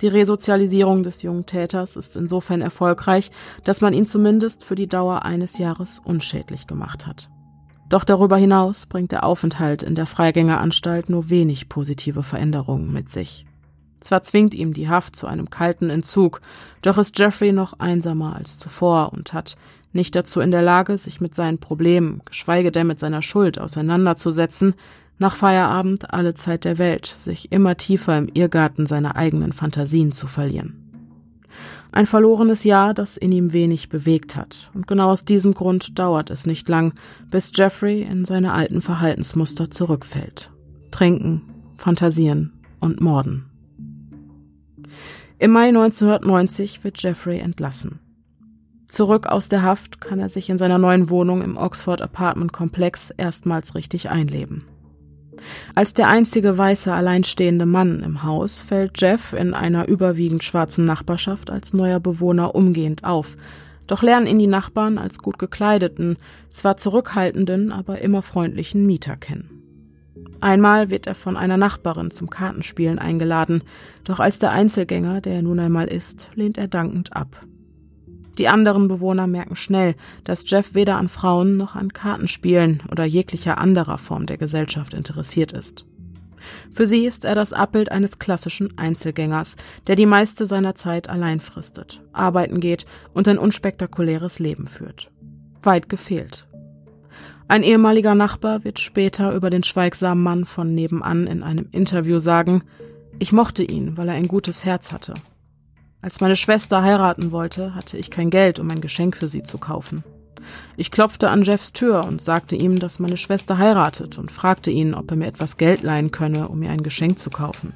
Die Resozialisierung des jungen Täters ist insofern erfolgreich, dass man ihn zumindest für die Dauer eines Jahres unschädlich gemacht hat. Doch darüber hinaus bringt der Aufenthalt in der Freigängeranstalt nur wenig positive Veränderungen mit sich. Zwar zwingt ihm die Haft zu einem kalten Entzug, doch ist Jeffrey noch einsamer als zuvor und hat nicht dazu in der Lage, sich mit seinen Problemen, geschweige denn mit seiner Schuld auseinanderzusetzen, nach Feierabend alle Zeit der Welt, sich immer tiefer im Irrgarten seiner eigenen Fantasien zu verlieren. Ein verlorenes Jahr, das in ihm wenig bewegt hat, und genau aus diesem Grund dauert es nicht lang, bis Jeffrey in seine alten Verhaltensmuster zurückfällt. Trinken, Fantasieren und Morden. Im Mai 1990 wird Jeffrey entlassen. Zurück aus der Haft kann er sich in seiner neuen Wohnung im Oxford Apartment Komplex erstmals richtig einleben. Als der einzige weiße alleinstehende Mann im Haus fällt Jeff in einer überwiegend schwarzen Nachbarschaft als neuer Bewohner umgehend auf, doch lernen ihn die Nachbarn als gut gekleideten, zwar zurückhaltenden, aber immer freundlichen Mieter kennen. Einmal wird er von einer Nachbarin zum Kartenspielen eingeladen, doch als der Einzelgänger, der er nun einmal ist, lehnt er dankend ab. Die anderen Bewohner merken schnell, dass Jeff weder an Frauen noch an Kartenspielen oder jeglicher anderer Form der Gesellschaft interessiert ist. Für sie ist er das Abbild eines klassischen Einzelgängers, der die meiste seiner Zeit allein fristet, arbeiten geht und ein unspektakuläres Leben führt. Weit gefehlt. Ein ehemaliger Nachbar wird später über den schweigsamen Mann von nebenan in einem Interview sagen, ich mochte ihn, weil er ein gutes Herz hatte als meine Schwester heiraten wollte, hatte ich kein Geld, um ein Geschenk für sie zu kaufen. Ich klopfte an Jeffs Tür und sagte ihm, dass meine Schwester heiratet und fragte ihn, ob er mir etwas Geld leihen könne, um mir ein Geschenk zu kaufen.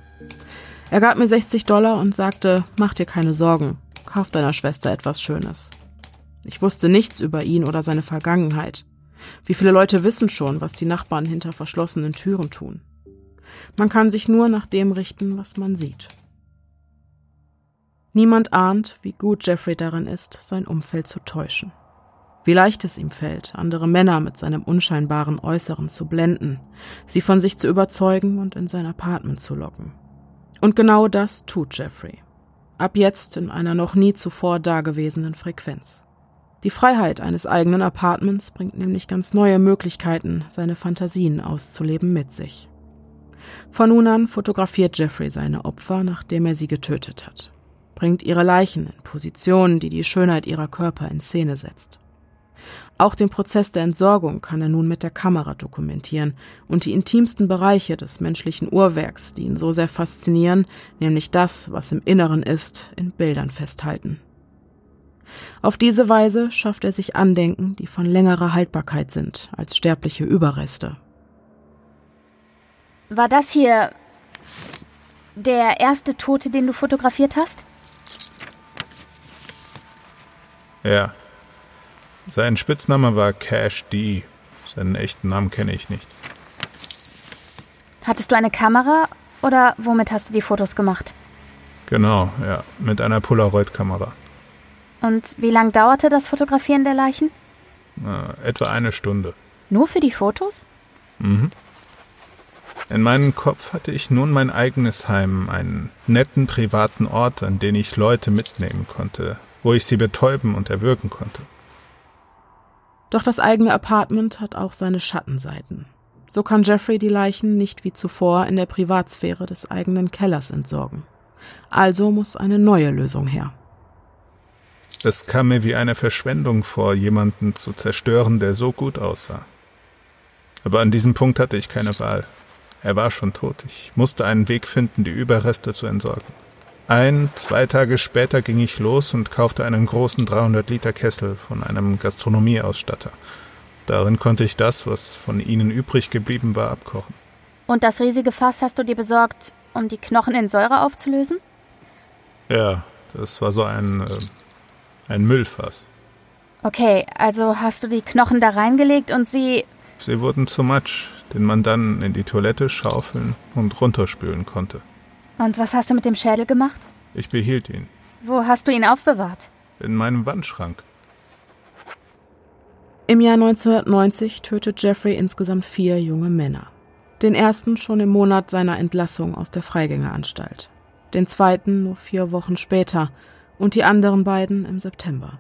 Er gab mir 60 Dollar und sagte, mach dir keine Sorgen, kauf deiner Schwester etwas Schönes. Ich wusste nichts über ihn oder seine Vergangenheit. Wie viele Leute wissen schon, was die Nachbarn hinter verschlossenen Türen tun? Man kann sich nur nach dem richten, was man sieht. Niemand ahnt, wie gut Jeffrey darin ist, sein Umfeld zu täuschen. Wie leicht es ihm fällt, andere Männer mit seinem unscheinbaren Äußeren zu blenden, sie von sich zu überzeugen und in sein Apartment zu locken. Und genau das tut Jeffrey. Ab jetzt in einer noch nie zuvor dagewesenen Frequenz. Die Freiheit eines eigenen Apartments bringt nämlich ganz neue Möglichkeiten, seine Fantasien auszuleben mit sich. Von nun an fotografiert Jeffrey seine Opfer, nachdem er sie getötet hat bringt ihre Leichen in Positionen, die die Schönheit ihrer Körper in Szene setzt. Auch den Prozess der Entsorgung kann er nun mit der Kamera dokumentieren und die intimsten Bereiche des menschlichen Uhrwerks, die ihn so sehr faszinieren, nämlich das, was im Inneren ist, in Bildern festhalten. Auf diese Weise schafft er sich Andenken, die von längerer Haltbarkeit sind als sterbliche Überreste. War das hier der erste Tote, den du fotografiert hast? Ja. Sein Spitzname war Cash D. Seinen echten Namen kenne ich nicht. Hattest du eine Kamera oder womit hast du die Fotos gemacht? Genau, ja, mit einer Polaroid-Kamera. Und wie lang dauerte das Fotografieren der Leichen? Äh, etwa eine Stunde. Nur für die Fotos? Mhm. In meinem Kopf hatte ich nun mein eigenes Heim, einen netten privaten Ort, an den ich Leute mitnehmen konnte, wo ich sie betäuben und erwürgen konnte. Doch das eigene Apartment hat auch seine Schattenseiten. So kann Jeffrey die Leichen nicht wie zuvor in der Privatsphäre des eigenen Kellers entsorgen. Also muss eine neue Lösung her. Es kam mir wie eine Verschwendung vor, jemanden zu zerstören, der so gut aussah. Aber an diesem Punkt hatte ich keine Wahl. Er war schon tot. Ich musste einen Weg finden, die Überreste zu entsorgen. Ein, zwei Tage später ging ich los und kaufte einen großen 300 Liter Kessel von einem Gastronomieausstatter. Darin konnte ich das, was von ihnen übrig geblieben war, abkochen. Und das riesige Fass hast du dir besorgt, um die Knochen in Säure aufzulösen? Ja, das war so ein, äh, ein Müllfass. Okay, also hast du die Knochen da reingelegt und sie. Sie wurden zu Matsch, den man dann in die Toilette schaufeln und runterspülen konnte. Und was hast du mit dem Schädel gemacht? Ich behielt ihn. Wo hast du ihn aufbewahrt? In meinem Wandschrank. Im Jahr 1990 tötet Jeffrey insgesamt vier junge Männer. Den ersten schon im Monat seiner Entlassung aus der Freigängeranstalt. Den zweiten nur vier Wochen später und die anderen beiden im September.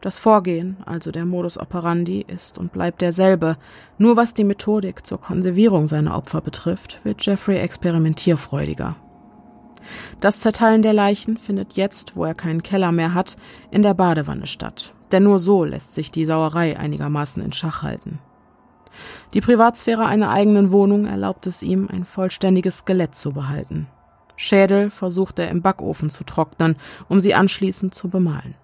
Das Vorgehen, also der Modus operandi, ist und bleibt derselbe, nur was die Methodik zur Konservierung seiner Opfer betrifft, wird Jeffrey experimentierfreudiger. Das Zerteilen der Leichen findet jetzt, wo er keinen Keller mehr hat, in der Badewanne statt, denn nur so lässt sich die Sauerei einigermaßen in Schach halten. Die Privatsphäre einer eigenen Wohnung erlaubt es ihm, ein vollständiges Skelett zu behalten. Schädel versucht er im Backofen zu trocknen, um sie anschließend zu bemalen.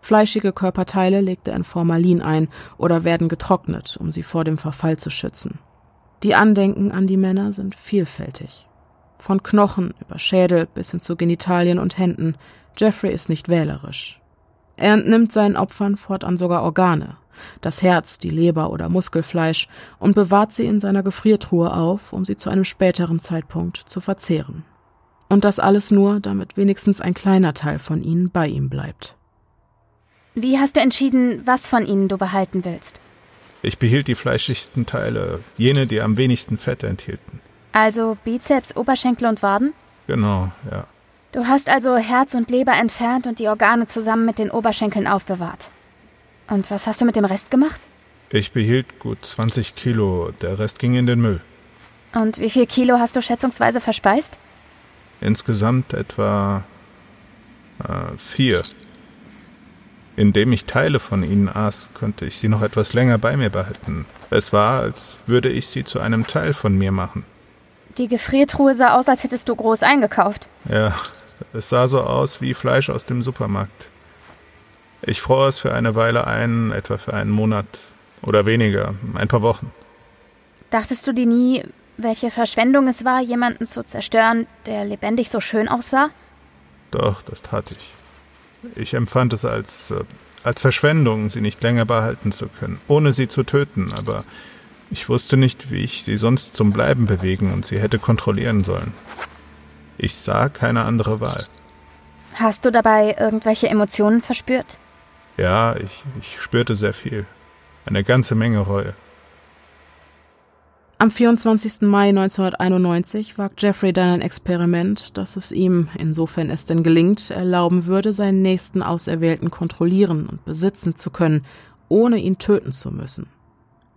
Fleischige Körperteile legt er in Formalin ein oder werden getrocknet, um sie vor dem Verfall zu schützen. Die Andenken an die Männer sind vielfältig. Von Knochen über Schädel bis hin zu Genitalien und Händen. Jeffrey ist nicht wählerisch. Er entnimmt seinen Opfern fortan sogar Organe, das Herz, die Leber oder Muskelfleisch, und bewahrt sie in seiner Gefriertruhe auf, um sie zu einem späteren Zeitpunkt zu verzehren. Und das alles nur, damit wenigstens ein kleiner Teil von ihnen bei ihm bleibt. Wie hast du entschieden, was von ihnen du behalten willst? Ich behielt die fleischigsten Teile, jene, die am wenigsten Fett enthielten. Also Bizeps, Oberschenkel und Waden? Genau, ja. Du hast also Herz und Leber entfernt und die Organe zusammen mit den Oberschenkeln aufbewahrt. Und was hast du mit dem Rest gemacht? Ich behielt gut 20 Kilo, der Rest ging in den Müll. Und wie viel Kilo hast du schätzungsweise verspeist? Insgesamt etwa äh, vier. Indem ich Teile von ihnen aß, konnte ich sie noch etwas länger bei mir behalten. Es war, als würde ich sie zu einem Teil von mir machen. Die Gefriertruhe sah aus, als hättest du groß eingekauft. Ja, es sah so aus wie Fleisch aus dem Supermarkt. Ich fror es für eine Weile ein, etwa für einen Monat oder weniger, ein paar Wochen. Dachtest du dir nie, welche Verschwendung es war, jemanden zu zerstören, der lebendig so schön aussah? Doch, das tat ich. Ich empfand es als, äh, als Verschwendung, sie nicht länger behalten zu können, ohne sie zu töten, aber ich wusste nicht, wie ich sie sonst zum Bleiben bewegen und sie hätte kontrollieren sollen. Ich sah keine andere Wahl. Hast du dabei irgendwelche Emotionen verspürt? Ja, ich, ich spürte sehr viel. Eine ganze Menge Reue. Am 24. Mai 1991 wagt Jeffrey dann ein Experiment, das es ihm, insofern es denn gelingt, erlauben würde, seinen nächsten Auserwählten kontrollieren und besitzen zu können, ohne ihn töten zu müssen.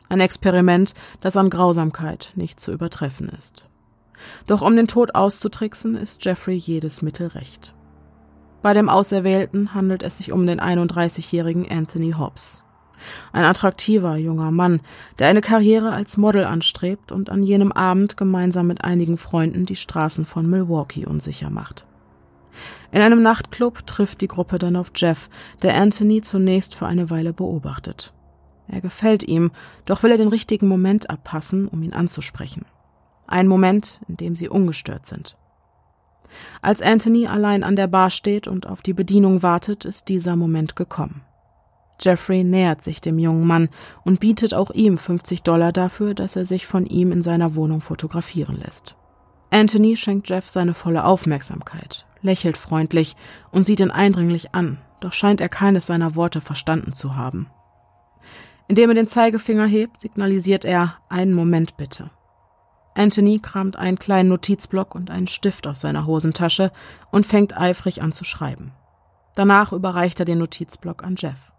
Ein Experiment, das an Grausamkeit nicht zu übertreffen ist. Doch um den Tod auszutricksen, ist Jeffrey jedes Mittel recht. Bei dem Auserwählten handelt es sich um den 31-jährigen Anthony Hobbs. Ein attraktiver junger Mann, der eine Karriere als Model anstrebt und an jenem Abend gemeinsam mit einigen Freunden die Straßen von Milwaukee unsicher macht. In einem Nachtclub trifft die Gruppe dann auf Jeff, der Anthony zunächst für eine Weile beobachtet. Er gefällt ihm, doch will er den richtigen Moment abpassen, um ihn anzusprechen. Ein Moment, in dem sie ungestört sind. Als Anthony allein an der Bar steht und auf die Bedienung wartet, ist dieser Moment gekommen. Jeffrey nähert sich dem jungen Mann und bietet auch ihm 50 Dollar dafür, dass er sich von ihm in seiner Wohnung fotografieren lässt. Anthony schenkt Jeff seine volle Aufmerksamkeit, lächelt freundlich und sieht ihn eindringlich an, doch scheint er keines seiner Worte verstanden zu haben. Indem er den Zeigefinger hebt, signalisiert er einen Moment bitte. Anthony kramt einen kleinen Notizblock und einen Stift aus seiner Hosentasche und fängt eifrig an zu schreiben. Danach überreicht er den Notizblock an Jeff.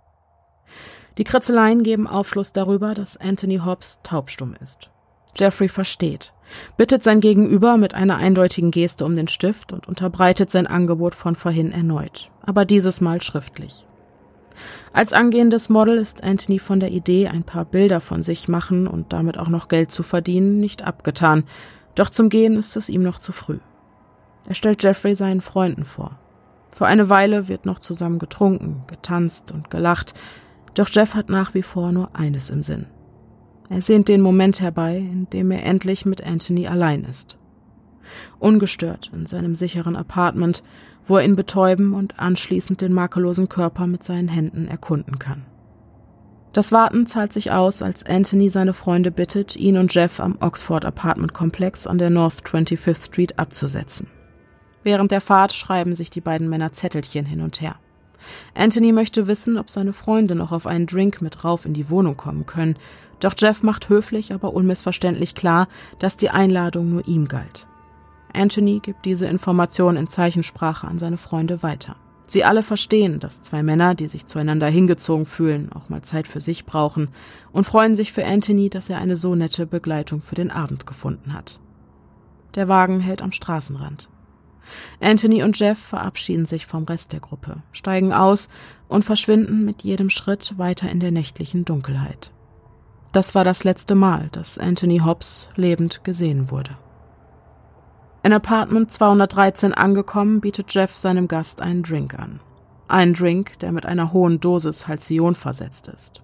Die Kritzeleien geben Aufschluss darüber, dass Anthony Hobbs taubstumm ist. Jeffrey versteht, bittet sein Gegenüber mit einer eindeutigen Geste um den Stift und unterbreitet sein Angebot von vorhin erneut, aber dieses Mal schriftlich. Als angehendes Model ist Anthony von der Idee, ein paar Bilder von sich machen und damit auch noch Geld zu verdienen, nicht abgetan, doch zum Gehen ist es ihm noch zu früh. Er stellt Jeffrey seinen Freunden vor. Vor eine Weile wird noch zusammen getrunken, getanzt und gelacht, doch Jeff hat nach wie vor nur eines im Sinn. Er sehnt den Moment herbei, in dem er endlich mit Anthony allein ist. Ungestört in seinem sicheren Apartment, wo er ihn betäuben und anschließend den makellosen Körper mit seinen Händen erkunden kann. Das Warten zahlt sich aus, als Anthony seine Freunde bittet, ihn und Jeff am Oxford Apartment Komplex an der North 25th Street abzusetzen. Während der Fahrt schreiben sich die beiden Männer Zettelchen hin und her. Anthony möchte wissen, ob seine Freunde noch auf einen Drink mit rauf in die Wohnung kommen können, doch Jeff macht höflich, aber unmissverständlich klar, dass die Einladung nur ihm galt. Anthony gibt diese Information in Zeichensprache an seine Freunde weiter. Sie alle verstehen, dass zwei Männer, die sich zueinander hingezogen fühlen, auch mal Zeit für sich brauchen und freuen sich für Anthony, dass er eine so nette Begleitung für den Abend gefunden hat. Der Wagen hält am Straßenrand. Anthony und Jeff verabschieden sich vom Rest der Gruppe, steigen aus und verschwinden mit jedem Schritt weiter in der nächtlichen Dunkelheit. Das war das letzte Mal, dass Anthony Hobbs lebend gesehen wurde. In Apartment 213 angekommen, bietet Jeff seinem Gast einen Drink an. Einen Drink, der mit einer hohen Dosis Halcyon versetzt ist.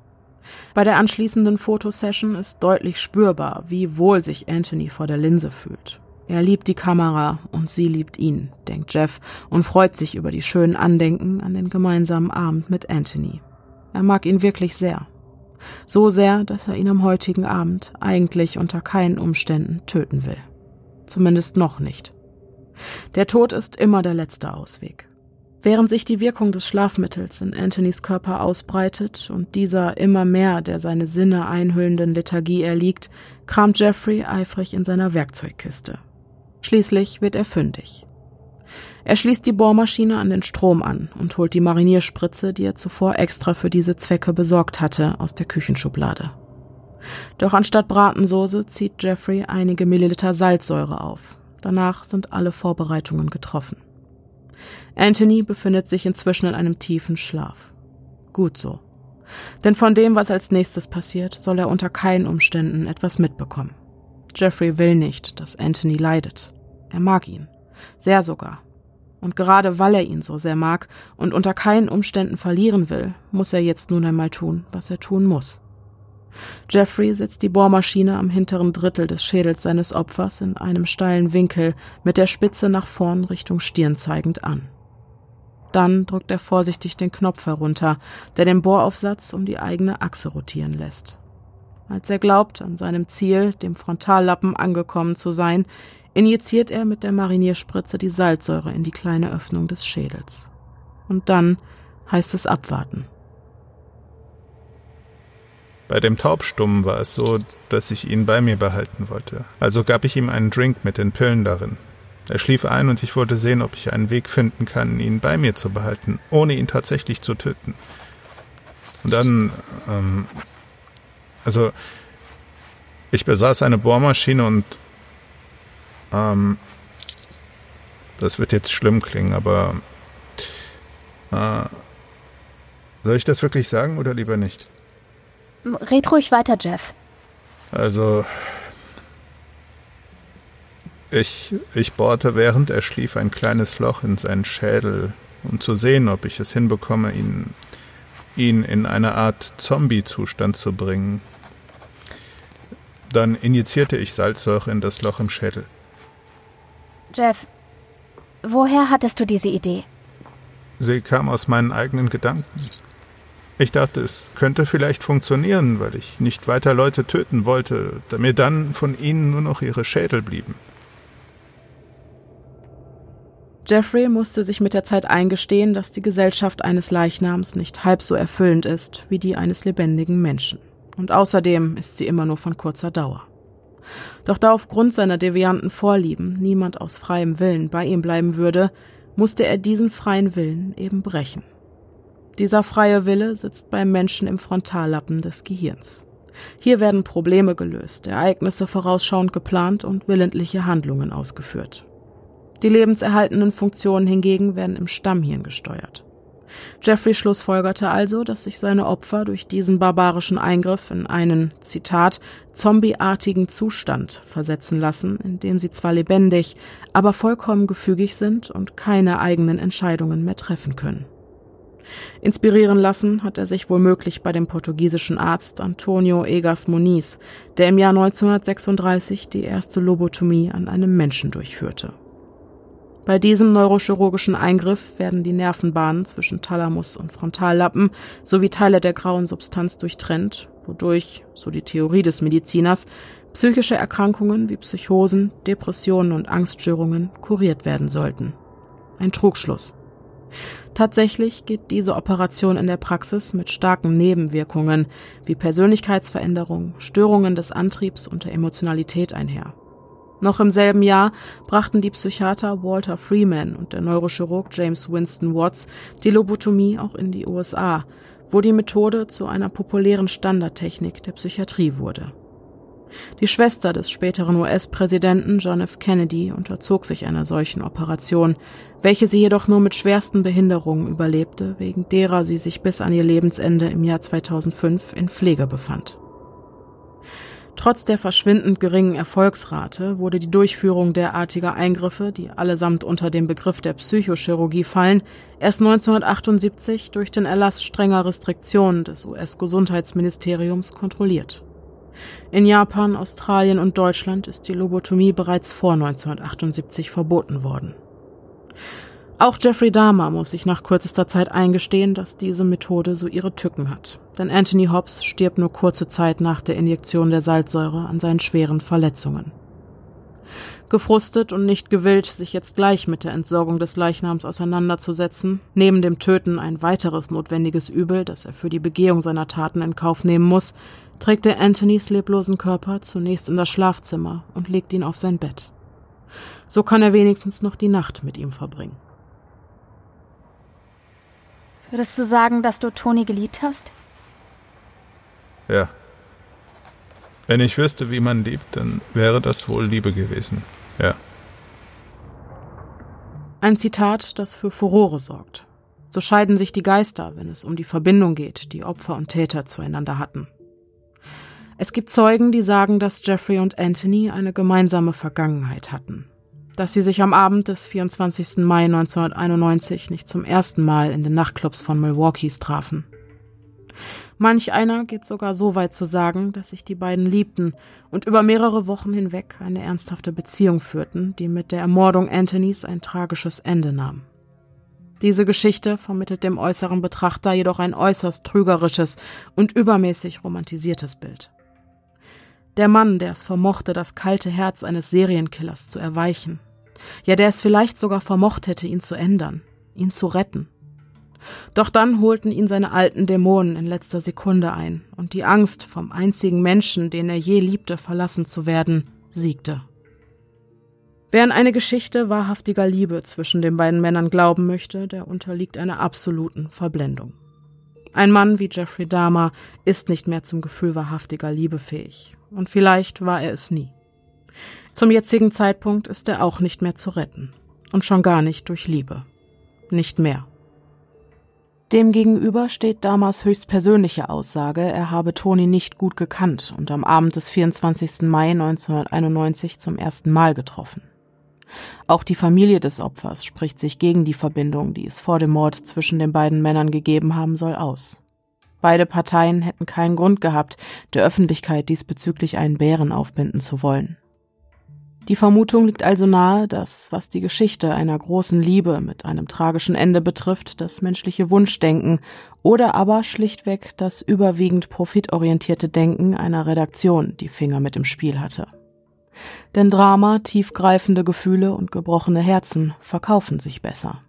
Bei der anschließenden Fotosession ist deutlich spürbar, wie wohl sich Anthony vor der Linse fühlt. Er liebt die Kamera und sie liebt ihn, denkt Jeff und freut sich über die schönen Andenken an den gemeinsamen Abend mit Anthony. Er mag ihn wirklich sehr. So sehr, dass er ihn am heutigen Abend eigentlich unter keinen Umständen töten will. Zumindest noch nicht. Der Tod ist immer der letzte Ausweg. Während sich die Wirkung des Schlafmittels in Anthonys Körper ausbreitet und dieser immer mehr der seine Sinne einhüllenden Lethargie erliegt, kramt Jeffrey eifrig in seiner Werkzeugkiste. Schließlich wird er fündig. Er schließt die Bohrmaschine an den Strom an und holt die Marinierspritze, die er zuvor extra für diese Zwecke besorgt hatte, aus der Küchenschublade. Doch anstatt Bratensoße zieht Jeffrey einige Milliliter Salzsäure auf. Danach sind alle Vorbereitungen getroffen. Anthony befindet sich inzwischen in einem tiefen Schlaf. Gut so. Denn von dem, was als nächstes passiert, soll er unter keinen Umständen etwas mitbekommen. Jeffrey will nicht, dass Anthony leidet. Er mag ihn. Sehr sogar. Und gerade weil er ihn so sehr mag und unter keinen Umständen verlieren will, muss er jetzt nun einmal tun, was er tun muss. Jeffrey setzt die Bohrmaschine am hinteren Drittel des Schädels seines Opfers in einem steilen Winkel mit der Spitze nach vorn Richtung Stirn zeigend an. Dann drückt er vorsichtig den Knopf herunter, der den Bohraufsatz um die eigene Achse rotieren lässt. Als er glaubt, an seinem Ziel, dem Frontallappen, angekommen zu sein, injiziert er mit der Marinierspritze die Salzsäure in die kleine Öffnung des Schädels. Und dann heißt es abwarten. Bei dem Taubstummen war es so, dass ich ihn bei mir behalten wollte. Also gab ich ihm einen Drink mit den Pillen darin. Er schlief ein und ich wollte sehen, ob ich einen Weg finden kann, ihn bei mir zu behalten, ohne ihn tatsächlich zu töten. Und dann, ähm, also, ich besaß eine Bohrmaschine und, ähm, das wird jetzt schlimm klingen, aber, äh, soll ich das wirklich sagen oder lieber nicht? Red ruhig weiter, Jeff. Also, ich, ich bohrte, während er schlief, ein kleines Loch in seinen Schädel, um zu sehen, ob ich es hinbekomme, ihn, ihn in eine Art Zombie-Zustand zu bringen. Dann injizierte ich Salzsäure in das Loch im Schädel. Jeff, woher hattest du diese Idee? Sie kam aus meinen eigenen Gedanken. Ich dachte, es könnte vielleicht funktionieren, weil ich nicht weiter Leute töten wollte, da mir dann von ihnen nur noch ihre Schädel blieben. Jeffrey musste sich mit der Zeit eingestehen, dass die Gesellschaft eines Leichnams nicht halb so erfüllend ist wie die eines lebendigen Menschen. Und außerdem ist sie immer nur von kurzer Dauer. Doch da aufgrund seiner devianten Vorlieben niemand aus freiem Willen bei ihm bleiben würde, musste er diesen freien Willen eben brechen. Dieser freie Wille sitzt beim Menschen im Frontallappen des Gehirns. Hier werden Probleme gelöst, Ereignisse vorausschauend geplant und willentliche Handlungen ausgeführt. Die lebenserhaltenden Funktionen hingegen werden im Stammhirn gesteuert. Jeffrey schlussfolgerte also, dass sich seine Opfer durch diesen barbarischen Eingriff in einen, Zitat, zombieartigen Zustand versetzen lassen, in dem sie zwar lebendig, aber vollkommen gefügig sind und keine eigenen Entscheidungen mehr treffen können. Inspirieren lassen hat er sich womöglich bei dem portugiesischen Arzt Antonio Egas Moniz, der im Jahr 1936 die erste Lobotomie an einem Menschen durchführte. Bei diesem neurochirurgischen Eingriff werden die Nervenbahnen zwischen Thalamus und Frontallappen sowie Teile der grauen Substanz durchtrennt, wodurch, so die Theorie des Mediziners, psychische Erkrankungen wie Psychosen, Depressionen und Angststörungen kuriert werden sollten. Ein Trugschluss. Tatsächlich geht diese Operation in der Praxis mit starken Nebenwirkungen wie Persönlichkeitsveränderung, Störungen des Antriebs und der Emotionalität einher. Noch im selben Jahr brachten die Psychiater Walter Freeman und der Neurochirurg James Winston Watts die Lobotomie auch in die USA, wo die Methode zu einer populären Standardtechnik der Psychiatrie wurde. Die Schwester des späteren US-Präsidenten John F. Kennedy unterzog sich einer solchen Operation, welche sie jedoch nur mit schwersten Behinderungen überlebte, wegen derer sie sich bis an ihr Lebensende im Jahr 2005 in Pflege befand. Trotz der verschwindend geringen Erfolgsrate wurde die Durchführung derartiger Eingriffe, die allesamt unter den Begriff der Psychochirurgie fallen, erst 1978 durch den Erlass strenger Restriktionen des US-Gesundheitsministeriums kontrolliert. In Japan, Australien und Deutschland ist die Lobotomie bereits vor 1978 verboten worden. Auch Jeffrey Dahmer muss sich nach kürzester Zeit eingestehen, dass diese Methode so ihre Tücken hat. Denn Anthony Hobbs stirbt nur kurze Zeit nach der Injektion der Salzsäure an seinen schweren Verletzungen. Gefrustet und nicht gewillt, sich jetzt gleich mit der Entsorgung des Leichnams auseinanderzusetzen, neben dem Töten ein weiteres notwendiges Übel, das er für die Begehung seiner Taten in Kauf nehmen muss, trägt er Anthonys leblosen Körper zunächst in das Schlafzimmer und legt ihn auf sein Bett. So kann er wenigstens noch die Nacht mit ihm verbringen. Würdest du sagen, dass du Toni geliebt hast? Ja. Wenn ich wüsste, wie man liebt, dann wäre das wohl Liebe gewesen. Ja. Ein Zitat, das für Furore sorgt. So scheiden sich die Geister, wenn es um die Verbindung geht, die Opfer und Täter zueinander hatten. Es gibt Zeugen, die sagen, dass Jeffrey und Anthony eine gemeinsame Vergangenheit hatten dass sie sich am Abend des 24. Mai 1991 nicht zum ersten Mal in den Nachtclubs von Milwaukees trafen. Manch einer geht sogar so weit zu sagen, dass sich die beiden liebten und über mehrere Wochen hinweg eine ernsthafte Beziehung führten, die mit der Ermordung Anthonys ein tragisches Ende nahm. Diese Geschichte vermittelt dem äußeren Betrachter jedoch ein äußerst trügerisches und übermäßig romantisiertes Bild. Der Mann, der es vermochte, das kalte Herz eines Serienkillers zu erweichen. Ja, der es vielleicht sogar vermocht hätte, ihn zu ändern, ihn zu retten. Doch dann holten ihn seine alten Dämonen in letzter Sekunde ein, und die Angst, vom einzigen Menschen, den er je liebte, verlassen zu werden, siegte. Wer an eine Geschichte wahrhaftiger Liebe zwischen den beiden Männern glauben möchte, der unterliegt einer absoluten Verblendung. Ein Mann wie Jeffrey Dahmer ist nicht mehr zum Gefühl wahrhaftiger Liebe fähig. Und vielleicht war er es nie. Zum jetzigen Zeitpunkt ist er auch nicht mehr zu retten. Und schon gar nicht durch Liebe. Nicht mehr. Demgegenüber steht Damas höchstpersönliche Aussage, er habe Toni nicht gut gekannt und am Abend des 24. Mai 1991 zum ersten Mal getroffen. Auch die Familie des Opfers spricht sich gegen die Verbindung, die es vor dem Mord zwischen den beiden Männern gegeben haben soll, aus. Beide Parteien hätten keinen Grund gehabt, der Öffentlichkeit diesbezüglich einen Bären aufbinden zu wollen. Die Vermutung liegt also nahe, dass, was die Geschichte einer großen Liebe mit einem tragischen Ende betrifft, das menschliche Wunschdenken oder aber schlichtweg das überwiegend profitorientierte Denken einer Redaktion die Finger mit im Spiel hatte. Denn Drama, tiefgreifende Gefühle und gebrochene Herzen verkaufen sich besser.